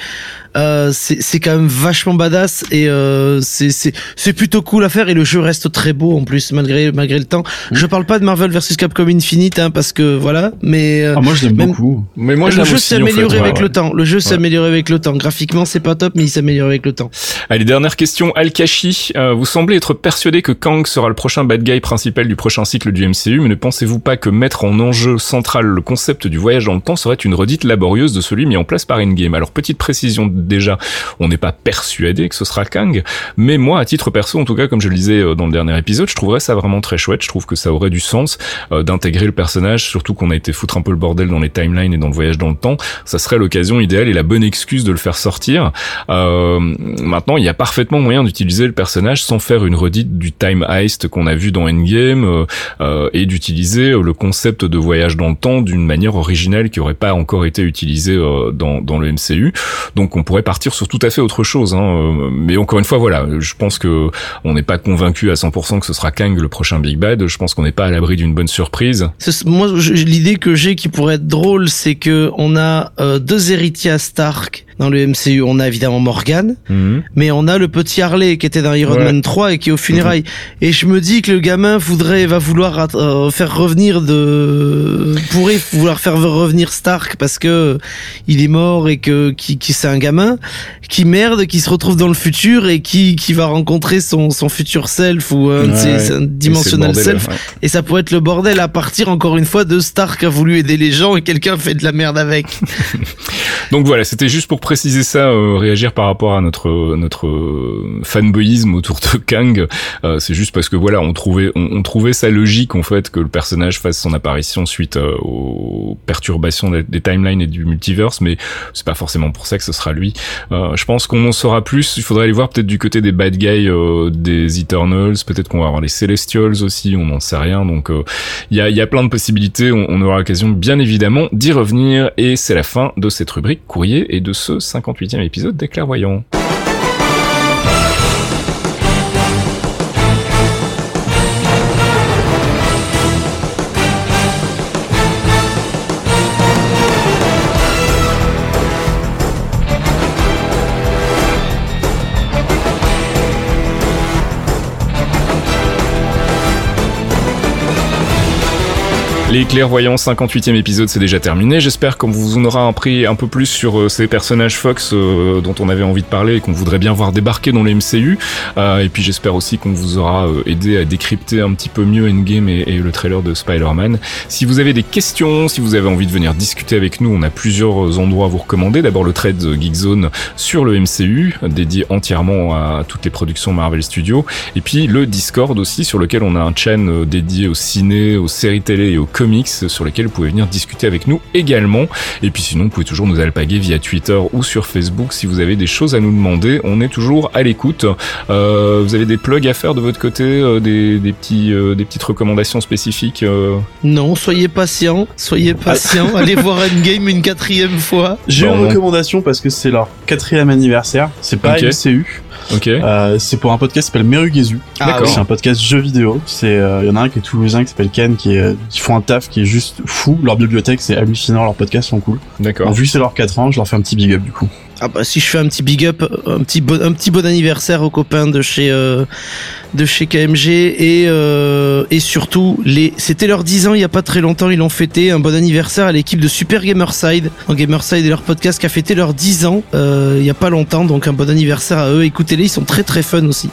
Euh, c'est c'est quand même vachement badass et euh, c'est c'est c'est plutôt cool à faire et le jeu reste très beau en plus malgré malgré le temps. Mm. Je parle pas de Marvel versus Capcom Infinite hein, parce que voilà, mais euh, Ah, moi, je l'aime beaucoup. Mais moi, je le jeu s'est en fait, amélioré ouais, avec ouais. le temps. Le jeu s'est Ouais. amélioré avec le temps. Graphiquement, c'est pas top, mais il s'améliore avec le temps. Allez, dernière question. Al-Kashi, euh, vous semblez être persuadé que Kang sera le prochain bad guy principal du prochain cycle du MCU, mais ne pensez-vous pas que mettre en enjeu central le concept du voyage dans le temps serait une redite laborieuse de celui mis en place par Endgame Alors, petite précision déjà, on n'est pas persuadé que ce sera Kang, mais moi, à titre perso, en tout cas, comme je le disais euh, dans le dernier épisode, je trouverais ça vraiment très chouette. Je trouve que ça aurait du sens euh, d'intégrer le personnage, surtout qu'on a été foutre un peu le bordel dans les timelines et dans le voyage dans le temps. Ça serait l'occasion idéale et la bonne excuse de le faire sortir. Euh, maintenant, il y a parfaitement moyen d'utiliser le personnage sans faire une redite du time heist qu'on a vu dans Endgame euh, euh, et d'utiliser le concept de voyage dans le temps d'une manière originale qui aurait pas encore été utilisée euh, dans, dans le MCU. Donc, on pourrait partir sur tout à fait autre chose. Hein. Euh, Mais encore une fois, voilà, je pense que on n'est pas convaincu à 100% que ce sera Kang le prochain Big Bad. Je pense qu'on n'est pas à l'abri d'une bonne surprise. Moi, l'idée que j'ai qui pourrait être drôle, c'est que on a euh, deux héritiers à Stark dans le MCU. On a évidemment Morgan, Mhm. mais on a le petit Harley qui était dans Iron Ouais. Man 3 et qui est au funérailles. Et je me dis que le gamin voudrait, va vouloir euh, faire revenir de, pourrait vouloir faire revenir Stark parce que il est mort et que qui, qui c'est un gamin qui merde, qui se retrouve dans le futur et qui qui va rencontrer son son futur self ou un, de Ouais, ses- ouais. c'est un le dimensional bordel, self. ouais. Et ça pourrait être le bordel à partir encore une fois de Stark a voulu aider les gens et quelqu'un fait de la merde avec. Donc voilà, c'était juste pour préciser ça, euh, réagir par rapport à notre notre fanboyisme autour de Kang. Euh, c'est juste parce que voilà, on trouvait on, on trouvait ça logique en fait que le personnage fasse son apparition suite euh, aux perturbations des, des timelines et du multiverse, mais c'est pas forcément pour ça que ce sera lui. Euh, je pense qu'on en saura plus. Il faudrait aller voir peut-être du côté des bad guys euh, des Eternals. Peut-être qu'on va avoir les Celestials aussi. On n'en sait rien. Donc euh, il y a il y a plein de possibilités. On, on aura l'occasion bien évidemment d'y revenir. Et c'est la fin de cette rubrique courrier et de ce 58e épisode des clairvoyants. Les clairvoyants 58e épisode c'est déjà terminé. J'espère qu'on vous en aura appris un peu plus sur euh, ces personnages Fox euh, dont on avait envie de parler et qu'on voudrait bien voir débarquer dans les MCU. Euh, et puis j'espère aussi qu'on vous aura aidé à décrypter un petit peu mieux Endgame et, le trailer de Spider-Man. Si vous avez des questions, si vous avez envie de venir discuter avec nous, on a plusieurs endroits à vous recommander. D'abord le trade Geekzone sur le MCU, dédié entièrement à toutes les productions Marvel Studios. Et puis le Discord aussi, sur lequel on a un chaîne dédié au ciné, aux séries télé et aux comics, sur lesquels vous pouvez venir discuter avec nous également. Et puis sinon, vous pouvez toujours nous alpaguer via Twitter ou sur Facebook si vous avez des choses à nous demander. On est toujours à l'écoute. Euh, vous avez des plugs à faire de votre côté, euh, des, des petits, euh, des petites recommandations spécifiques. euh? Non, soyez patient, soyez patient, allez voir Endgame une quatrième fois. J'ai une recommandation parce que c'est leur quatrième anniversaire. C'est pas Ok. MCU. Ok. Euh, c'est pour un podcast qui s'appelle Merugezu. Ah D'accord. C'est un podcast jeux vidéo. C'est, euh, il y en a un qui est toulousain qui s'appelle Ken qui, est, euh, qui font un taf qui est juste fou. Leur bibliothèque c'est hallucinant. Leurs podcasts sont cool. D'accord. Donc, vu que c'est leurs 4 ans, je leur fais un petit big up du coup. Ah bah si je fais un petit big up, un petit bon, un petit bon anniversaire aux copains de chez euh, de chez KMG et euh, et surtout les c'était leurs 10 ans il y a pas très longtemps ils l'ont fêté un bon anniversaire à l'équipe de Super Gamerside. En Gamerside et leur podcast qui a fêté leurs 10 ans euh, il y a pas longtemps donc un bon anniversaire à eux. Écoutez-les ils sont très très fun aussi.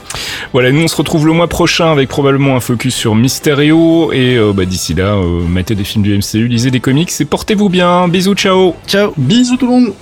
Voilà, nous on se retrouve le mois prochain avec probablement un focus sur Mysterio. Et euh, bah, d'ici là, euh, mettez des films du MCU, lisez des comics et portez-vous bien. Bisous, ciao. Ciao. Bisous tout le monde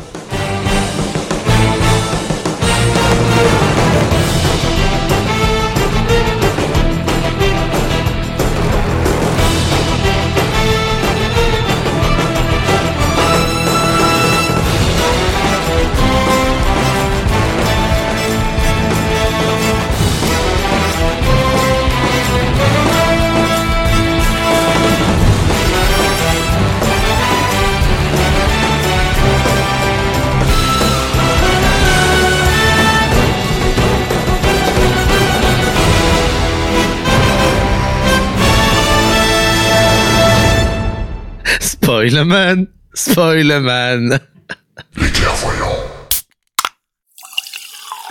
Spoilerman, Spoilerman.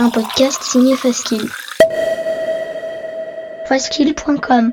Un podcast signé Faskill. Faskill.com